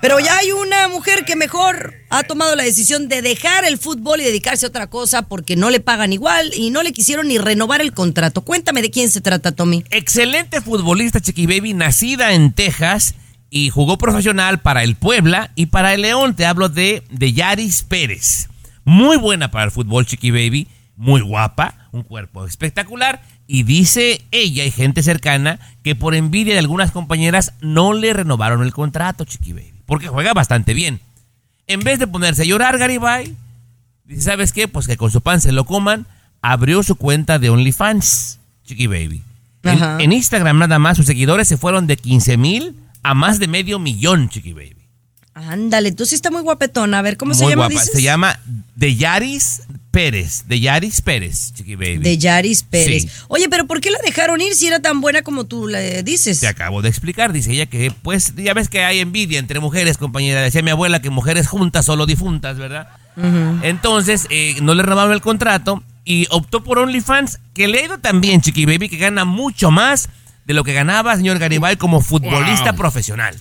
Pero ya hay una mujer que mejor ha tomado la decisión de dejar el fútbol y dedicarse a otra cosa porque no le pagan igual y no le quisieron ni renovar el contrato. Cuéntame de quién se trata, Tommy. Excelente futbolista Chiqui Baby, nacida en Texas y jugó profesional para el Puebla y para el León. Te hablo de, de Yaris Pérez. Muy buena para el fútbol Chiqui Baby, muy guapa, un cuerpo espectacular. Y dice ella y gente cercana que por envidia de algunas compañeras no le renovaron el contrato Chiqui Baby, porque juega bastante bien. En vez de ponerse a llorar Garibay, Dice, ¿sabes qué? Pues que con su pan se lo coman. Abrió su cuenta de OnlyFans, Chiqui Baby. En, Instagram nada más, sus seguidores se fueron de 15 mil a más de medio millón, Chiqui Baby. Ándale, tú sí está muy guapetona. A ver, ¿cómo se llama? guapa. dices? Se llama Deyaris Pérez. Deyaris Pérez, Chiqui Baby. De Yaris Pérez. Sí. Oye, pero ¿por qué la dejaron ir si era tan buena como tú le dices? Te acabo de explicar, dice ella que pues ya ves que hay envidia entre mujeres, compañera. Decía mi abuela que mujeres juntas, solo difuntas, ¿verdad? Entonces, eh, no le renovaron el contrato y optó por OnlyFans, que le ha ido también, Chiqui Baby, que gana mucho más de lo que ganaba señor Garibay como futbolista Wow. profesional.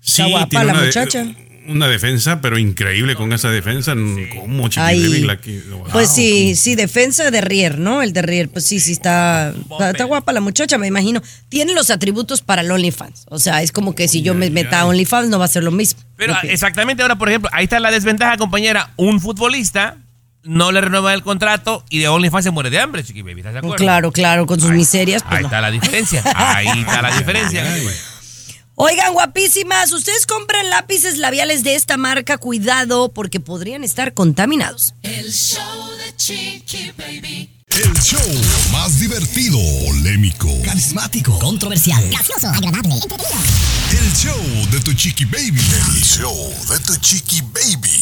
Sí, guapa tiene la una de- muchacha. Una defensa, pero increíble con esa defensa. ¿Cómo, Chiqui? La que- Pues sí, sí, defensa de Rier, ¿no? El de Rier, pues sí, sí está, está, está guapa la muchacha, me imagino. Tiene los atributos para el OnlyFans. O sea, es como que si yo me meta a. OnlyFans no va a ser lo mismo. Pero exactamente ahora, por ejemplo, ahí está la desventaja, compañera. Un futbolista no le renueva el contrato y de OnlyFans se muere de hambre, Chiqui Baby. ¿Estás de acuerdo? Claro, claro, con sus Ahí- miserias. pues ahí no. está la diferencia. Ahí está la diferencia. Oigan, guapísimas, ustedes compran lápices labiales de esta marca, cuidado, porque podrían estar contaminados. El show de Chiqui Baby. El show más divertido, polémico, Carismático, controversial, gracioso, agradable, entretenido. el show de tu Chiqui Baby. El show de tu Chiqui Baby.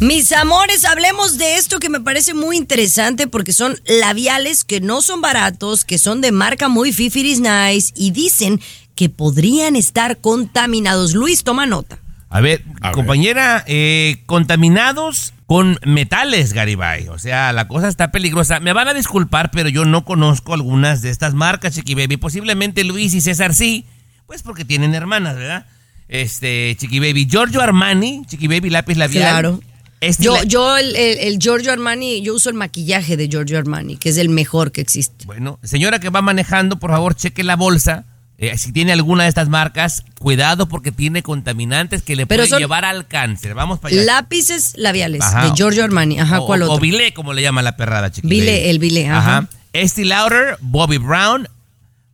Mis amores, hablemos de esto que me parece muy interesante porque son labiales que no son baratos, que son de marca muy fifiris nice y dicen que podrían estar contaminados. Luis, toma nota. A ver, A ver. compañera, eh, contaminados con metales, Garibay. O sea, la cosa está peligrosa. Me van a disculpar, pero yo no conozco algunas de estas marcas, Chiqui Baby. Posiblemente Luis y César sí, pues porque tienen hermanas, ¿verdad? Este, Chiqui Baby. Giorgio Armani, Chiqui Baby lápiz labial. Claro. Este Yo, la- yo el, el- el Giorgio Armani, yo uso el maquillaje de Giorgio Armani, que es el mejor que existe. Bueno, señora que va manejando, por favor, cheque la bolsa. Eh, si tiene alguna de estas marcas, cuidado porque tiene contaminantes que le Pero pueden llevar al cáncer. Vamos para allá. Lápices labiales Ajá. de Giorgio Armani. Ajá, o, ¿cuál o otro? Bilé, como le llama la perrada, chiquita. Bilé, el Bilé, ajá. Estee Lauder, Bobby Brown,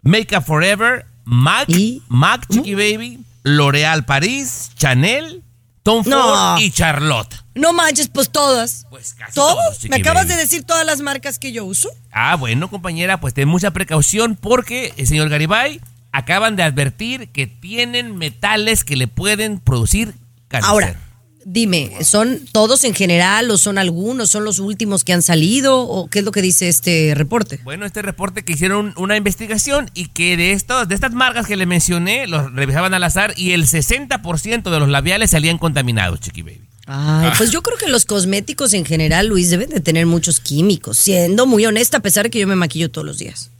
Make Up Forever, MAC, ¿Y? MAC, Chiqui Baby, L'Oreal Paris, Chanel, Tom Ford No. y Charlotte. No manches, pues todas. Pues casi ¿Todos? todos, ¿Me acabas Baby. de decir todas las marcas que yo uso? Ah, bueno, compañera, pues ten mucha precaución porque el señor Garibay acaban de advertir que tienen metales que le pueden producir cáncer. Ahora, dime, ¿son todos en general o son algunos? ¿Son los últimos que han salido? ¿O qué es lo que dice este reporte? Bueno, este reporte que hicieron una investigación y que de estos, de estas marcas que le mencioné, los revisaban al azar y el 60% de los labiales salían contaminados, Chiqui Baby. Ay, pues yo creo que los cosméticos en general, Luis, deben de tener muchos químicos, siendo muy honesta, a pesar de que yo me maquillo todos los días.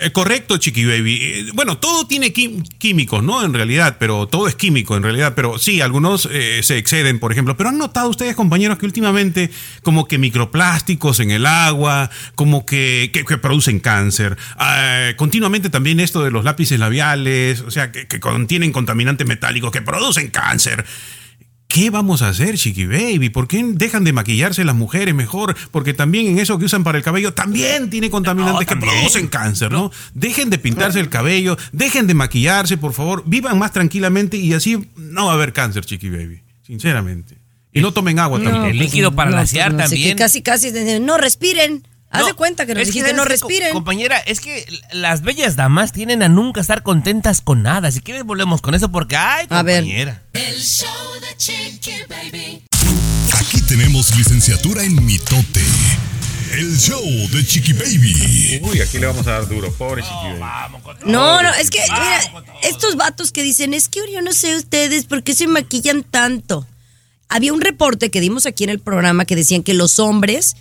Eh, correcto, Chiqui Baby. Eh, bueno, todo tiene químicos, ¿no? En realidad, pero todo es químico en realidad. Pero sí, algunos eh, se exceden, por ejemplo. Pero han notado ustedes, compañeros, que últimamente como que microplásticos en el agua, como que, que- que producen cáncer. Ah, continuamente también esto de los lápices labiales, o sea, que, que contienen contaminantes metálicos que producen cáncer. ¿Qué vamos a hacer, Chiqui Baby? ¿Por qué dejan de maquillarse las mujeres mejor? Porque también en eso que usan para el cabello también tiene contaminantes que producen cáncer, ¿no? Dejen de pintarse el cabello, dejen de maquillarse, por favor. Vivan más tranquilamente y así no va a haber cáncer, Chiqui Baby. Sinceramente. Y no tomen agua también. El líquido para No, lasear también. casi, casi, no respiren. Haz de cuenta que nos es dijiste ¿sabes no respiren. co- compañera, es que las bellas damas tienen a nunca estar contentas con nada. Si quieres volvemos con eso porque, ay, A ver. compañera. El show de Chiqui Baby. Aquí tenemos licenciatura en mitote. El show de Chiqui Baby. Uy, aquí le vamos a dar duro, pobre Chiqui Baby. No, no, es que, mira, estos vatos que dicen, es que yo no sé ustedes por qué se maquillan tanto. Había un reporte que dimos aquí en el programa que decían que los hombres,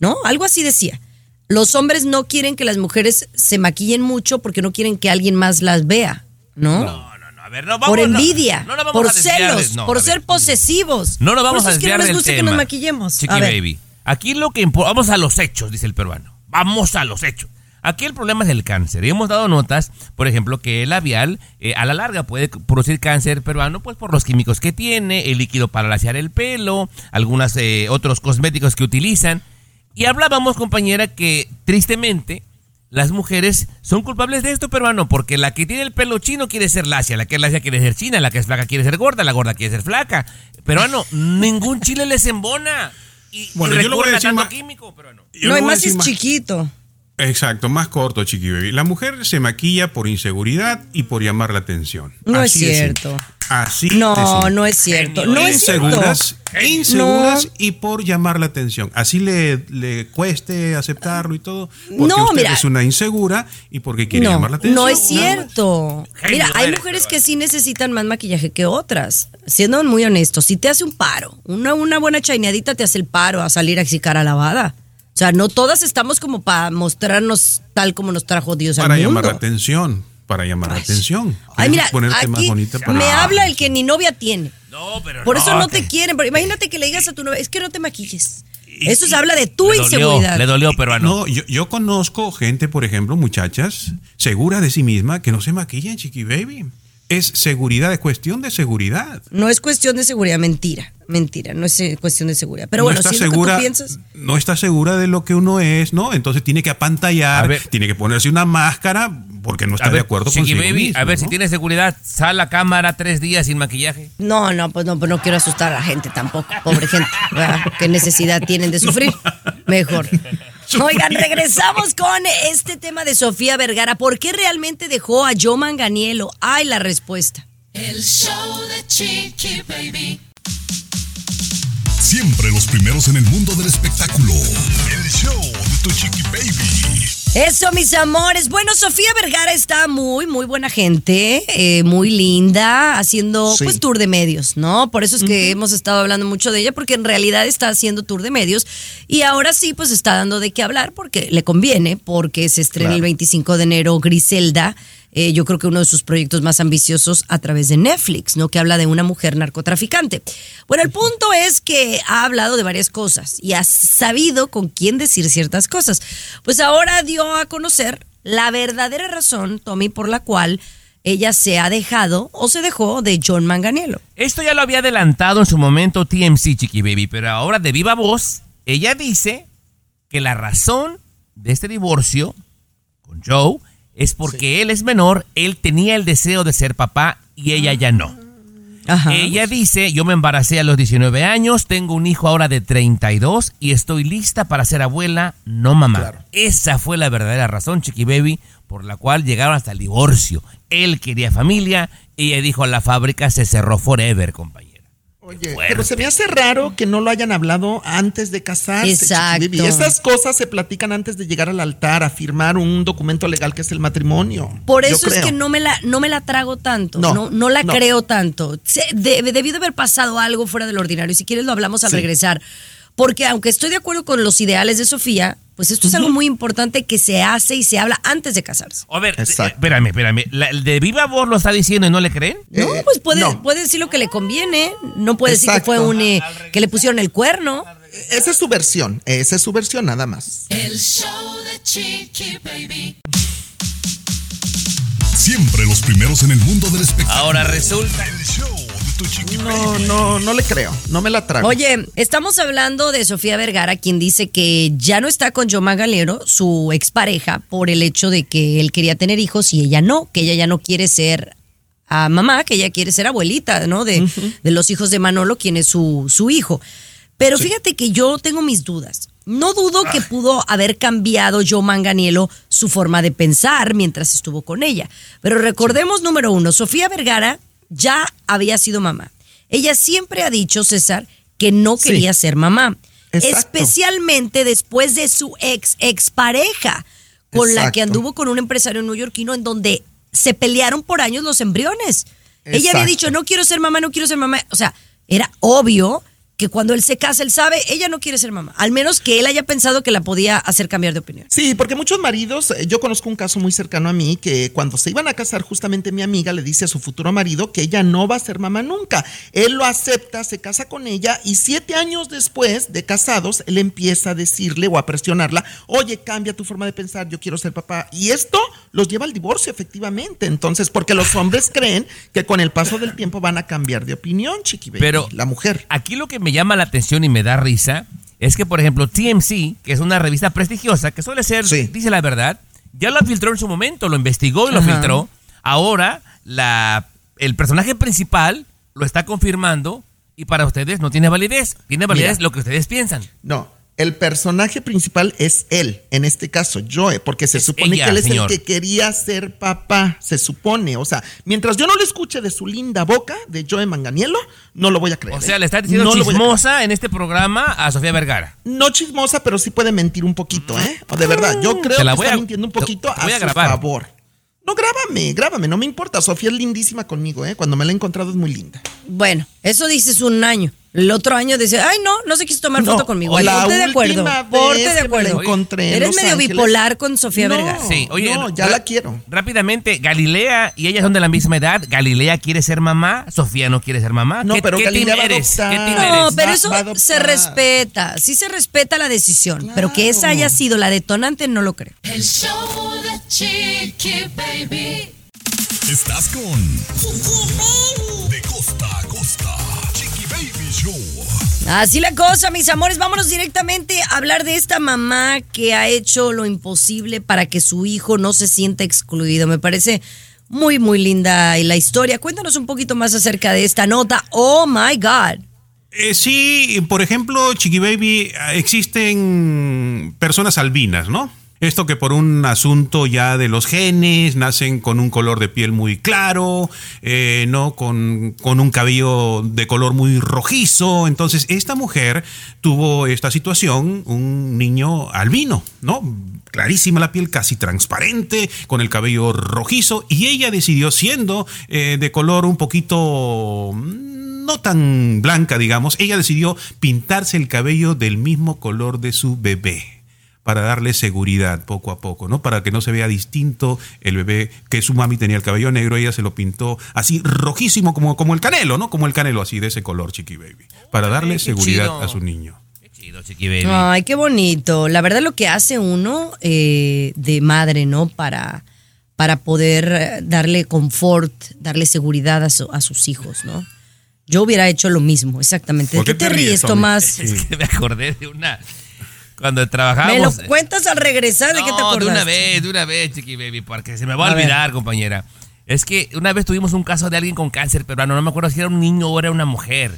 ¿no? Algo así decía. Los hombres no quieren que las mujeres se maquillen mucho porque no quieren que alguien más las vea, ¿no? No, no, no, a ver, no por vamos, no, envidia, no nos vamos por a celos, no, por a ser posesivos. No nos vamos por a eso es que no les gusta que nos maquillemos. Chiqui A ver. Baby. Aquí lo que impo- vamos a los hechos, dice el peruano. Vamos a los hechos. Aquí el problema es el cáncer. Y hemos dado notas, por ejemplo, que el labial eh, a la larga puede producir cáncer peruano, pues por los químicos que tiene, el líquido para lasear el pelo, algunos otros cosméticos que utilizan. Y hablábamos, compañera, que tristemente las mujeres son culpables de esto, peruano, porque la que tiene el pelo chino quiere ser lacia, la que es lacia quiere ser china, la que es flaca quiere ser gorda, la gorda quiere ser flaca. Peruano, ningún chile les embona. Y, Bueno, y yo lo voy a decir más- químico, peruano. Yo No, le y voy a más si decir es chiquito. Exacto, más corto, Chiqui Baby. La mujer se maquilla por inseguridad y por llamar la atención. No es Así cierto. Así No, no es cierto. No es cierto. inseguras, inseguras No. y por llamar la atención. Así le, le cueste aceptarlo y todo. Porque No, usted mira. es una insegura y porque quiere No, llamar la atención. no es cierto. Mira, hay eres, mujeres que sí necesitan más maquillaje que otras. Siendo muy honestos, si te hace un paro, una, una buena chaineadita te hace el paro a salir así cara lavada. O sea, no todas estamos como para mostrarnos tal como nos trajo Dios Para al llamar mundo. la atención. Para llamar la atención. Ay, mira, que ponerte más aquí bonita para me llamar la habla el que ni novia tiene. No, pero Por eso no te quieren. pero imagínate que le digas a tu novia, es que no te maquilles. Eso se habla de tu le dolió, inseguridad. Le dolió, peruano. No, yo, yo conozco gente, por ejemplo, muchachas, seguras de sí misma, que no se maquillan, chiqui baby. Es seguridad, es cuestión de seguridad. No es cuestión de seguridad, mentira. Mentira, no es eh, cuestión de seguridad. Pero no bueno, está si es lo que segura, tú piensas. no está segura de lo que uno es, ¿no? Entonces tiene que apantallar, ver. tiene que ponerse una máscara porque no está de acuerdo con Baby, a ver si tiene tiene seguridad. Sal a cámara tres días sin maquillaje. No, no, pues no, pues no quiero asustar a la gente tampoco, pobre gente. ¿verdad? ¿Qué necesidad tienen de sufrir? Mejor. Oigan, regresamos con este tema de Sofía Vergara. ¿Por qué realmente dejó a Joe Manganiello? Ay, la respuesta. El show de Chiqui Baby. Siempre los primeros en el mundo del espectáculo. El show de tu Chiqui Baby. Eso, mis amores. Bueno, Sofía Vergara está muy, muy buena gente, eh, muy linda, haciendo Sí. pues tour de medios, ¿no? Por eso es que hemos estado hablando mucho de ella, porque en realidad está haciendo tour de medios y ahora sí, pues está dando de qué hablar, porque le conviene, porque se estrena el 25 de enero Griselda. Eh, yo creo que uno de sus proyectos más ambiciosos a través de Netflix, ¿no? Que habla de una mujer narcotraficante. Bueno, el punto es que ha hablado de varias cosas y ha sabido con quién decir ciertas cosas. Pues ahora dio a conocer la verdadera razón, Tommy, por la cual ella se ha dejado o se dejó de John Manganiello. Esto ya lo había adelantado en su momento TMC, Chiqui Baby, pero ahora de viva voz, ella dice que la razón de este divorcio con Joe es porque él es menor, él tenía el deseo de ser papá y ella ya no. Ajá. Ella dice, yo me embaracé a los 19 años, tengo un hijo ahora de 32 y estoy lista para ser abuela, no mamá. Esa fue la verdadera razón, Chiqui Baby, por la cual llegaron hasta el divorcio. Él quería familia, ella dijo, la fábrica se cerró forever, compañera. Oye, pero se me hace raro que no lo hayan hablado antes de casarse. Exacto. Baby. Estas cosas se platican antes de llegar al altar a firmar un documento legal que es el matrimonio. Por eso es que no me la, no me la trago tanto, no, No, no, la no. creo tanto. Se- de- debió de haber pasado algo fuera del ordinario. Si quieres lo hablamos al Sí. regresar. Porque aunque estoy de acuerdo con los ideales de Sofía, pues esto es algo muy importante que se hace y se habla antes de casarse. A ver, Exacto. eh, espérame, espérame. La- el de viva voz lo está diciendo y no le creen. No, Eh, pues puede, no. puede decir lo que le conviene. No puede decir que fue un eh, que le pusieron el cuerno. Esa es su versión, esa es su versión nada más. El show de Chiqui Baby. Siempre los primeros en el mundo del espectáculo. Ahora resulta. El show No, no, no le creo, no me la trago. Oye, estamos hablando de Sofía Vergara, quien dice que ya no está con Yoma Galero, su expareja, por el hecho de que él quería tener hijos y ella no, que ella ya no quiere ser a mamá, que ella quiere ser abuelita, ¿no? De, de los hijos de Manolo, quien es su, su hijo. Pero fíjate que yo tengo mis dudas. No dudo que pudo haber cambiado Joe Manganiello su forma de pensar mientras estuvo con ella. Pero recordemos, número uno, Sofía Vergara ya había sido mamá. Ella siempre ha dicho, César, que no Sí. quería ser mamá. Exacto. Especialmente después de su ex expareja, con la que anduvo con un empresario neoyorquino en donde se pelearon por años los embriones. Ella había dicho, no quiero ser mamá, no quiero ser mamá. O sea, era obvio que cuando él se casa, él sabe, ella no quiere ser mamá. Al menos que él haya pensado que la podía hacer cambiar de opinión. Sí, porque muchos maridos, eh, yo conozco un caso muy cercano a mí que cuando se iban a casar, justamente mi amiga le dice a su futuro marido que ella no va a ser mamá nunca. Él lo acepta, se casa con ella y siete años después de casados, él empieza a decirle o a presionarla, oye, cambia tu forma de pensar, yo quiero ser papá. Y esto los lleva al divorcio, efectivamente. Entonces, porque los hombres creen que con el paso del tiempo van a cambiar de opinión, chiqui baby, Pero la mujer. Aquí lo que me llama la atención y me da risa es que, por ejemplo, TMC, que es una revista prestigiosa, que suele ser, Sí. dice la verdad, ya lo filtró en su momento, lo investigó y lo Ajá. filtró. Ahora, la, el personaje principal lo está confirmando y para ustedes no tiene validez. Tiene validez Mira. lo que ustedes piensan. No, el personaje principal es él, en este caso, Joe, porque se supone ella, que él es señor. el que quería ser papá, se supone. O sea, mientras yo no le escuche de su linda boca, de Joe Manganiello, no lo voy a creer. O sea, ¿eh? le está diciendo No lo a chismosa en este programa a Sofía Vergara. No chismosa, pero sí puede mentir un poquito, ¿eh? O de verdad, yo creo Te la que voy está a- mintiendo un poquito te voy a, a su favor. No, grábame, grábame, no me importa. Sofía es lindísima conmigo, ¿eh? Cuando me la he encontrado es muy linda. Bueno, eso dices un año. El otro año dice, ay, no, no se quiso tomar No, foto conmigo. Ponte de acuerdo. Ponte de acuerdo. encontré Eres Los medio Ángeles. bipolar con Sofía No. Vergara. Sí, oye, no, ya la quiero. Rápidamente, Galilea y ella son de la misma edad. Galilea quiere ser mamá, Sofía no quiere ser mamá. No, ¿Qué, pero qué Galilea team va a eres? ¿Qué adoptar. team No, eres? pero Va- eso va a se respeta. Sí se respeta la decisión. Pero que esa haya sido la detonante, no lo creo. El show de Chiqui Baby. Estás con De costa a costa. Así la cosa, mis amores. Vámonos directamente a hablar de esta mamá que ha hecho lo imposible para que su hijo no se sienta excluido. Me parece muy, muy linda la historia. Cuéntanos un poquito más acerca de esta nota. Oh my God. Eh, sí, por ejemplo, Chiqui Baby, ah, existen personas albinas, ¿no? Esto que por un asunto ya de los genes nacen con un color de piel muy claro, eh, ¿no? Con, con un cabello de color muy rojizo. Entonces, esta mujer tuvo esta situación, un niño albino, ¿no? Clarísima la piel, casi transparente, con el cabello rojizo, y ella decidió, siendo eh, de color un poquito mm, no tan blanca, digamos, ella decidió pintarse el cabello del mismo color de su bebé para darle seguridad poco a poco, ¿no? Para que no se vea distinto el bebé, que su mami tenía el cabello negro, ella se lo pintó así rojísimo como, como el canelo, ¿no? Como el canelo, así de ese color, Chiqui Baby, para darle seguridad chido. a su niño. Qué chido, Chiqui Baby. Ay, qué bonito. La verdad lo que hace uno eh, de madre, ¿no? Para, para poder darle confort, darle seguridad a, su- a sus hijos, ¿no? Yo hubiera hecho lo mismo, exactamente. ¿De ¿Por qué qué te te ríes? Tomás? Es que me acordé de una. Cuando Me trabajábamos. lo cuentas al regresar, ¿de qué te No, acuerdas? de una vez, de una vez, Chiqui Baby, porque se me va a, A ver. olvidar, compañera. Es que una vez tuvimos un caso de alguien con cáncer peruano, no me acuerdo si era un niño o era una mujer.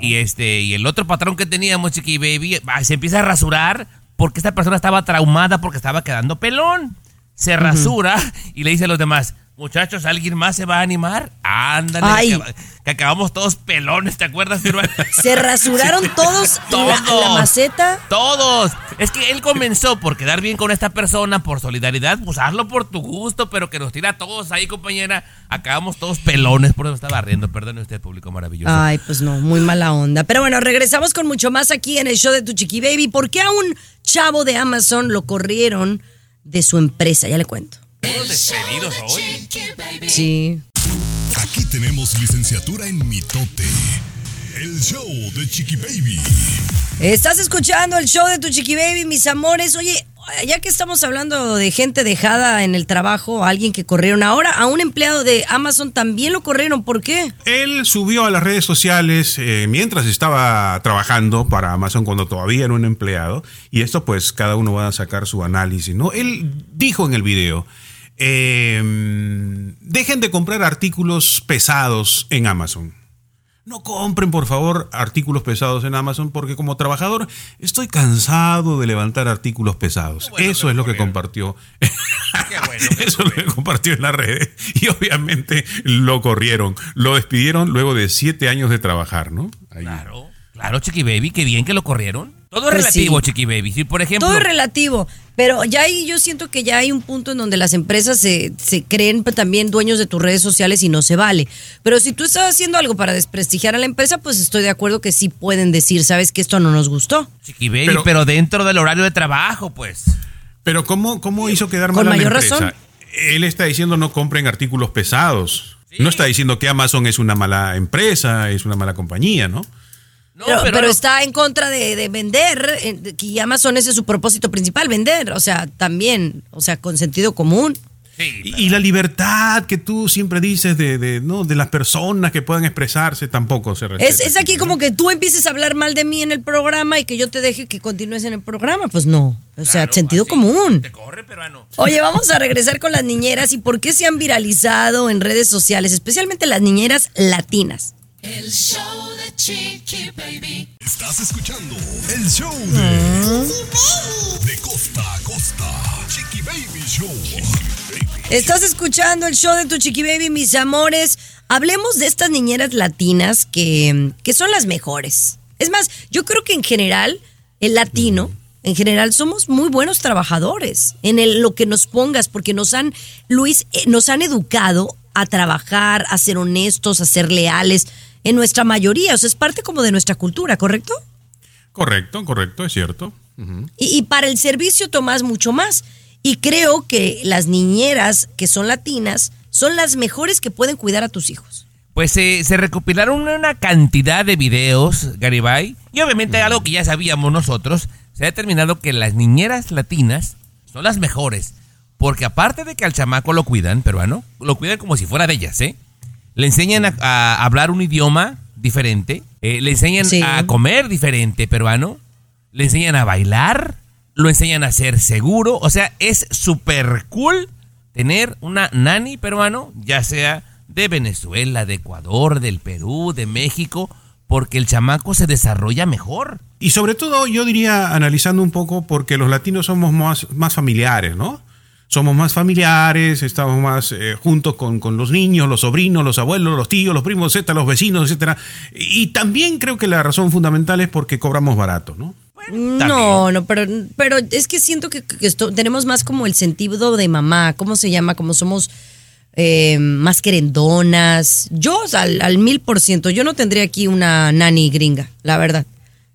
Y este, y el otro patrón que teníamos, Chiqui Baby, ah, se empieza a rasurar porque esta persona estaba traumada porque estaba quedando pelón. Se rasura y le dice a los demás, Muchachos, ¿alguien más se va a animar? Ándale, Ay. que, que acabamos todos pelones, ¿te acuerdas? Se rasuraron todos la, la Todos. maceta. Todos. Es que él comenzó por quedar bien con esta persona, por solidaridad, pues hazlo por tu gusto, pero que nos tira a todos ahí, compañera. Acabamos todos pelones, por eso estaba riendo. Perdone usted, público maravilloso. Ay, pues no, muy mala onda. Pero bueno, regresamos con mucho más aquí en el show de Tu Chiqui Baby. ¿Por qué a un chavo de Amazon lo corrieron de su empresa? Ya le cuento. Todos despedidos hoy. Sí. Aquí tenemos licenciatura en mitote. El show de Chiqui Baby. Estás escuchando el show de Tu Chiqui Baby, mis amores. Oye, ya que estamos hablando de gente dejada en el trabajo, alguien que corrieron ahora, a un empleado de Amazon también lo corrieron. ¿Por qué? Él subió a las redes sociales eh, mientras estaba trabajando para Amazon cuando todavía era un empleado. Y esto pues cada uno va a sacar su análisis, ¿no? Él dijo en el video, eh, dejen de comprar artículos pesados en Amazon. No compren, por favor, artículos pesados en Amazon porque como trabajador estoy cansado de levantar artículos pesados. Eso es lo que compartió. Eso es lo que compartió en las redes. Y obviamente lo corrieron. Lo despidieron luego de siete años de trabajar, ¿no? Ahí. Claro, claro, Chiqui Baby, qué bien que lo corrieron. Todo es Pues relativo, sí. Chiqui Baby. Si, por ejemplo. Todo es relativo, pero ya ahí yo siento que ya hay un punto en donde las empresas se, se creen también dueños de tus redes sociales y no se vale. Pero si tú estás haciendo algo para desprestigiar a la empresa, pues estoy de acuerdo que sí pueden decir, sabes que esto no nos gustó. Chiqui Baby, pero, Pero- dentro del horario de trabajo, pues. Pero ¿cómo, cómo hizo quedar Con mal a la mayor empresa? razón. Él está diciendo no compren artículos pesados. No está diciendo que Amazon es una mala empresa, es una mala compañía, ¿no? No, pero, pero, pero no- está en contra de, de vender, eh, que Amazon ese es su propósito principal, vender. O sea, también, o sea, con sentido común. Sí, Y, y la libertad que tú siempre dices de, de, ¿no? de las personas que puedan expresarse tampoco se respeta. Es, es aquí como que tú empieces a hablar mal de mí en el programa y que yo te deje que continúes en el programa. Pues no. O sea, Claro, sentido así. común. Te corre, peruano. Oye, vamos a regresar con las niñeras y por qué se han viralizado en redes sociales, especialmente las niñeras latinas. El show de Chiqui Baby. Estás escuchando el show de, de costa a costa. Chiqui Baby Show. Estás escuchando el show de tu chiqui baby, mis amores. Hablemos de estas niñeras latinas que, que son las mejores. Es más, yo creo que en general, el latino, en general, somos muy buenos trabajadores en el- lo que nos pongas, porque nos han, Luis, eh, nos han educado a trabajar, a ser honestos, a ser leales, en nuestra mayoría. O sea, es parte como de nuestra cultura, ¿correcto? Correcto, correcto, es cierto. Y, y para el servicio tomas mucho más. Y creo que las niñeras que son latinas son las mejores que pueden cuidar a tus hijos. Pues eh, se recopilaron una cantidad de videos, Garibay, y obviamente algo que ya sabíamos nosotros, se ha determinado que las niñeras latinas son las mejores, porque aparte de que al chamaco lo cuidan, peruano, lo cuidan como si fuera de ellas, ¿eh? Le enseñan a, a hablar un idioma diferente, eh, le enseñan Sí. a comer diferente, peruano, le enseñan a bailar, lo enseñan a ser seguro, o sea, es súper cool tener una nani peruano, ya sea de Venezuela, de Ecuador, del Perú, de México, porque el chamaco se desarrolla mejor. Y sobre todo, yo diría, analizando un poco, porque los latinos somos más, más familiares, ¿no? Somos más familiares, estamos más eh, juntos con, con los niños, los sobrinos, los abuelos, los tíos, los primos, etcétera, los vecinos, etcétera. Y también creo que la razón fundamental es porque cobramos barato, ¿no? No, no, pero, pero es que siento que, que esto- tenemos más como el sentido de mamá, ¿cómo se llama? Como somos eh, más querendonas. Yo al, al mil por ciento, yo no tendría aquí una nani gringa, la verdad.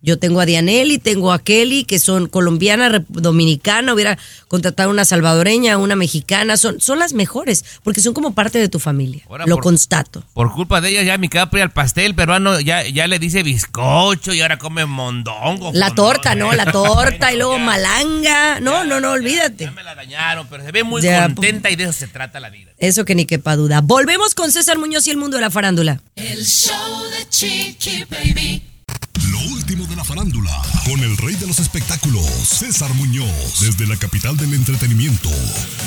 Yo tengo a Dianelli, tengo a Kelly, que son colombiana, dominicana, hubiera contratado una salvadoreña, una mexicana, son, son las mejores, porque son como parte de tu familia. Ahora Lo por- constato. Por culpa de ella ya mi capri al pastel peruano ya, ya le dice bizcocho y ahora come mondongo. La fondón. torta, ¿no? La torta y luego malanga. No, no, no, olvídate. Ya me la dañaron, pero se ve muy Ya, contenta y de eso se trata la vida. Eso que ni quepa duda. Volvemos con César Muñoz y el mundo de la farándula. El show de Chiqui Baby. De la la farándula, con el rey de los espectáculos, César Muñoz, desde la capital del entretenimiento,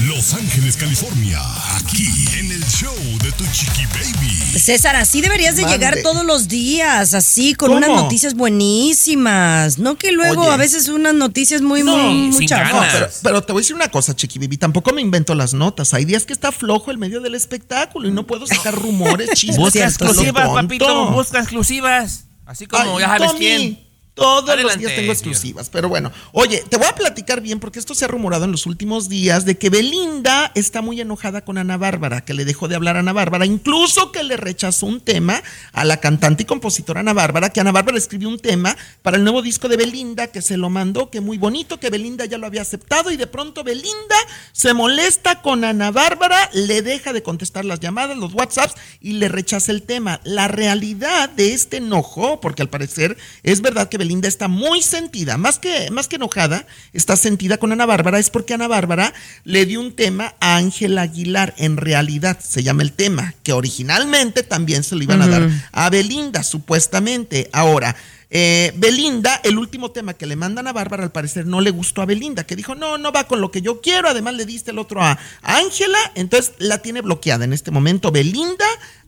Los Ángeles, California, aquí en el show de Tu Chiqui Baby. César, así deberías de Mande. llegar todos los días, así, con ¿Cómo? unas noticias buenísimas. No que luego Oye. a veces unas noticias muy, No, muy. No, ganas. pero, pero te voy a decir una cosa, Chiqui Baby. Tampoco me invento las notas. Hay días que está flojo el medio del espectáculo y no puedo sacar rumores, chismes. Busca exclusivas, papito. Busca exclusivas. Así como Ay, ya sabes Tommy, quién. Todos Adelante, los días tengo señor. exclusivas. Pero bueno, oye, te voy a platicar bien porque esto se ha rumorado en los últimos días de que Belinda está muy enojada con Ana Bárbara, que le dejó de hablar a Ana Bárbara, incluso que le rechazó un tema a la cantante y compositora Ana Bárbara, que Ana Bárbara escribió un tema para el nuevo disco de Belinda, que se lo mandó, que muy bonito, que Belinda ya lo había aceptado y de pronto Belinda se molesta con Ana Bárbara, le deja de contestar las llamadas, los WhatsApps y le rechaza el tema. La realidad de este enojo, porque al parecer es verdad que Belinda está muy sentida, más que, más que enojada, está sentida con Ana Bárbara, es porque Ana Bárbara le dio un tema a Ángela Aguilar, en realidad se llama el tema, que originalmente también se lo iban a dar a Belinda, supuestamente. Ahora, eh, Belinda, el último tema que le mandan a Bárbara, al parecer no le gustó a Belinda, que dijo, no, no va con lo que yo quiero, además le diste el otro a Ángela, entonces la tiene bloqueada en este momento Belinda.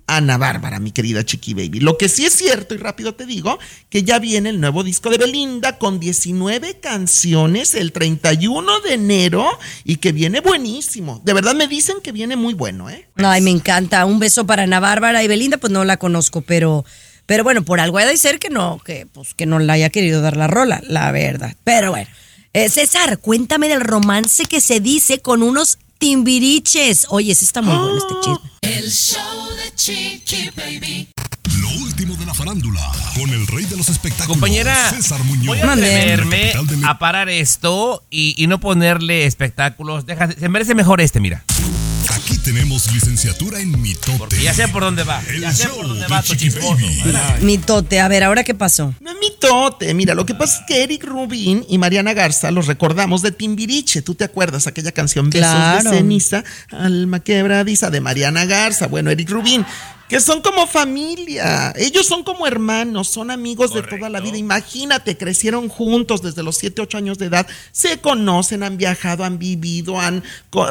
Ana Bárbara, mi querida Chiqui Baby. Lo que sí es cierto, y rápido te digo, que ya viene el nuevo disco de Belinda con 19 canciones el 31 de enero y que viene buenísimo. De verdad me dicen que viene muy bueno, ¿eh? Ay, me encanta. Un beso para Ana Bárbara y Belinda, pues no la conozco, pero, pero bueno, por algo ha de ser que no, que, pues, que no le haya querido dar la rola, la verdad. Pero bueno. Eh, César, cuéntame del romance que se dice con unos timbiriches. Oye, ese está muy bueno este chisme. El show de Chiqui Baby. Lo último de la farándula, con el rey de los espectáculos, Compañera, César Muñoz. voy a atreverme a parar esto y, y no ponerle espectáculos. Deja, se merece mejor este, mira. Aquí tenemos licenciatura en mitote. Porque ya sé por dónde va. El Ya sé por dónde de va. Mitote, a ver, ¿ahora qué pasó? Mitote. Mira, lo que pasa es que Eric Rubin y Mariana Garza los recordamos de Timbiriche. ¿Tú te acuerdas aquella canción Besos Claro. de ceniza, alma quebradiza de Mariana Garza? Bueno, Eric Rubin, que son como familia. Ellos son como hermanos, son amigos de toda la vida. Imagínate, crecieron juntos desde los 7, 8 años de edad. Se conocen, han viajado, han vivido, han,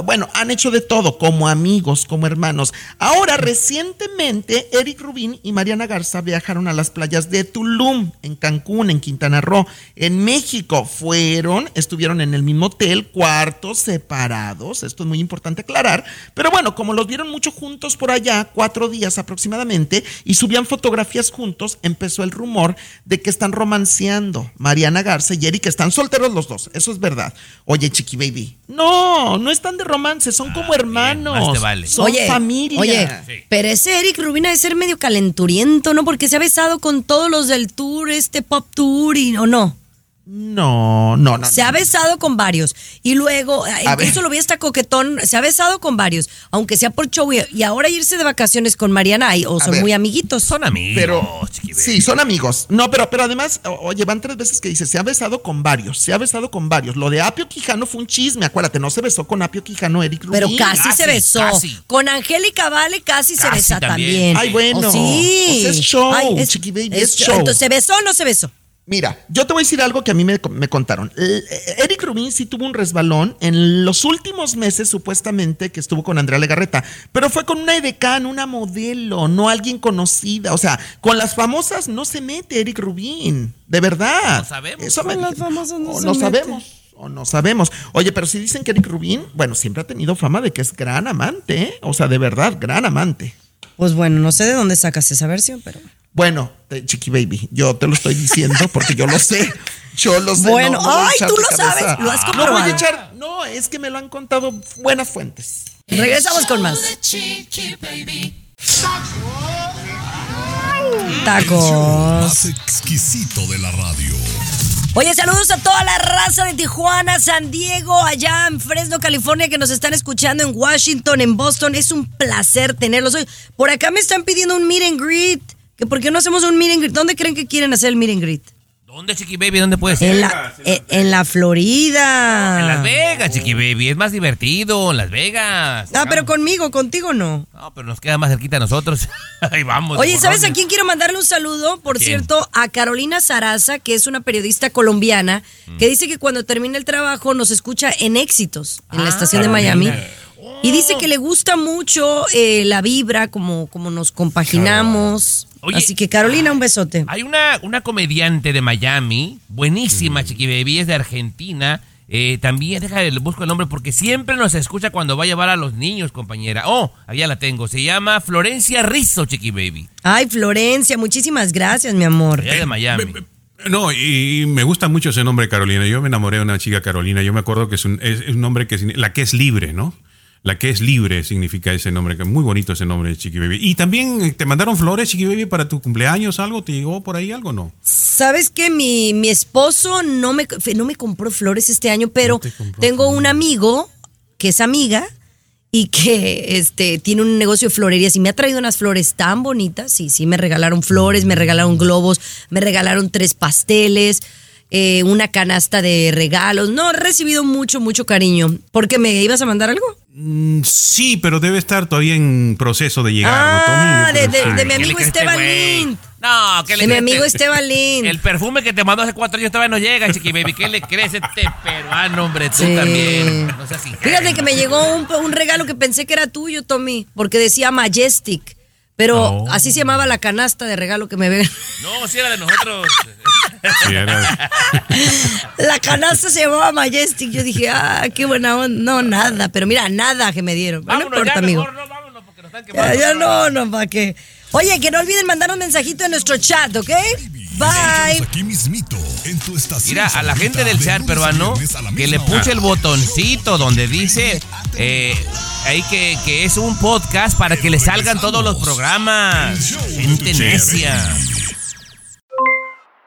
bueno, han hecho de todo como amigos, como hermanos. Ahora, recientemente, Eric Rubin y Mariana Garza viajaron a las playas de Tulum, en Cancún, en Quintana Roo, en México. Fueron, estuvieron en el mismo hotel, cuartos separados. Esto es muy importante aclarar. Pero bueno, como los vieron mucho juntos por allá, cuatro días aproximadamente, y subían fotografías juntos, empezó el rumor de que están romanceando Mariana Garza y Eric. Están solteros los dos, eso es verdad. Oye, Chiqui Baby, no, no están de romance, son como hermanos. más te vale. Son familia. Oye, pero ese Eric Rubin ha de ser medio calenturiento, ¿no? Porque se ha besado con todos los del tour, este pop tour, y, ¿o no? No, no, no. Se ha besado con varios. Y luego, eh, A incluso ver. lo vi hasta coquetón, se ha besado con varios, aunque sea por show. Y, ahora irse de vacaciones con Mariana, ay, o son ver. muy amiguitos. Son amigos, Pero sí, son amigos. No, pero, pero además, oye, van tres veces que dice, se ha besado con varios, se ha besado con varios. Lo de Apio Quijano fue un chisme, acuérdate, no se besó con Apio Quijano, Eric Rubin. Pero casi, Casi, se besó. casi. Con Angélica Vale casi, se besa también. también. Ay, bueno. Oh, sí. O sea, es show, Ay, Chiqui Baby, es show. Entonces, ¿se besó o no se besó? Mira, yo te voy a decir algo que a mí me, me contaron. Eh, Eric Rubin sí tuvo un resbalón en los últimos meses, supuestamente, que estuvo con Andrea Legarreta, pero fue con una edecán, una modelo, no alguien conocida. O sea, con las famosas no se mete Eric Rubin, de verdad. No sabemos. Eso me Con las famosas no O se no mete. sabemos. O no sabemos. Oye, pero si dicen que Eric Rubin, bueno, siempre ha tenido fama de que es gran amante, ¿eh? O sea, de verdad, gran amante. Pues bueno, no sé de dónde sacas esa versión, pero. Bueno, eh, Chiqui Baby, yo te lo estoy diciendo porque yo lo sé. Yo lo sé. Bueno, voy a ay, tú lo cabeza. sabes, lo has No voy comprobado. a echar. No, es que me lo han contado buenas fuentes. Regresamos con más. Tacos. Más exquisito de la radio. Oye, saludos a toda la raza de Tijuana, San Diego, allá en Fresno, California, que nos están escuchando en Washington, en Boston. Es un placer tenerlos hoy. Por acá me están pidiendo un meet and greet. Que ¿Por qué no hacemos un meet and greet? ¿Dónde creen que quieren hacer el meet and greet? ¿Dónde, Chiqui Baby? ¿Dónde puede ser? En la, eh, en la Florida. En Las Vegas, Chiqui Baby. Es más divertido en Las Vegas. Ah, pero conmigo, contigo no. No, pero nos queda más cerquita a nosotros. Ahí vamos. Oye, ¿sabes a quién quiero mandarle un saludo? Por quién? cierto, a Carolina Saraza, que es una periodista colombiana, Mm. que dice que cuando termina el trabajo nos escucha en éxitos en la Ah, estación de. Miami. Y dice que le gusta mucho eh, la vibra, como, como nos compaginamos. Oye, Así que Carolina, un besote. Hay una, una comediante de Miami, buenísima, Mm. Chiqui Baby, es de Argentina. Eh, también, le busco el nombre porque siempre nos escucha cuando va a llevar a los niños, compañera. Oh, allá la tengo. Se llama Florencia Rizzo, Chiqui Baby. Ay, Florencia, muchísimas gracias, mi amor. Allá de Miami. No, y me gusta mucho ese nombre Carolina. Yo me enamoré de una chica Carolina. Yo me acuerdo que es un, es, es un nombre que la que es libre, ¿no? La que es libre significa ese nombre, que es muy bonito ese nombre de Chiqui Baby. Y también eh, te mandaron flores, Chiqui Baby, para tu cumpleaños, algo, ¿te llegó por ahí algo no? Sabes que mi, mi esposo no me, no me compró flores este año, pero tengo un amigo que es amiga y que este, tiene un negocio de florerías y me ha traído unas flores tan bonitas. Sí, sí, me regalaron flores, me regalaron globos, me regalaron tres pasteles, eh, una canasta de regalos. No, he recibido mucho, mucho cariño. ¿Por qué me ibas a mandar algo? Mm, sí, pero debe estar todavía en proceso de llegar, ¿no, Ah, Tommy? de, de- mi ¿Qué le amigo este Esteban? Lind. No, que le De mi crees amigo este- Esteban Lind. El perfume que te mandó hace cuatro años todavía no llega, Chiqui Baby. ¿Qué le crees a este peruano, hombre? Tú Sí. también. No seas Fíjate que me llegó un, un regalo que pensé que era tuyo, Tommy, porque decía Majestic. Pero Oh. así se llamaba la canasta de regalo que me ven. No, si era de nosotros. Sí, era- La canasta se llamaba Majestic. Yo dije, ah, qué buena onda. No, nada. Pero mira, nada que me dieron. Pero no Vámonos importa, ya, amigo. mejor, no, vámonos, porque nos están Ya, quemando. ya no, no, ¿para qué? Oye, que no olviden mandar un mensajito en nuestro chat, ¿ok? Bye. Aquí mismito, en tu estación. Mira, a la gente del chat peruano que le puche el botoncito donde dice eh, ahí que, que es un podcast para que le salgan todos los programas. Gente necia.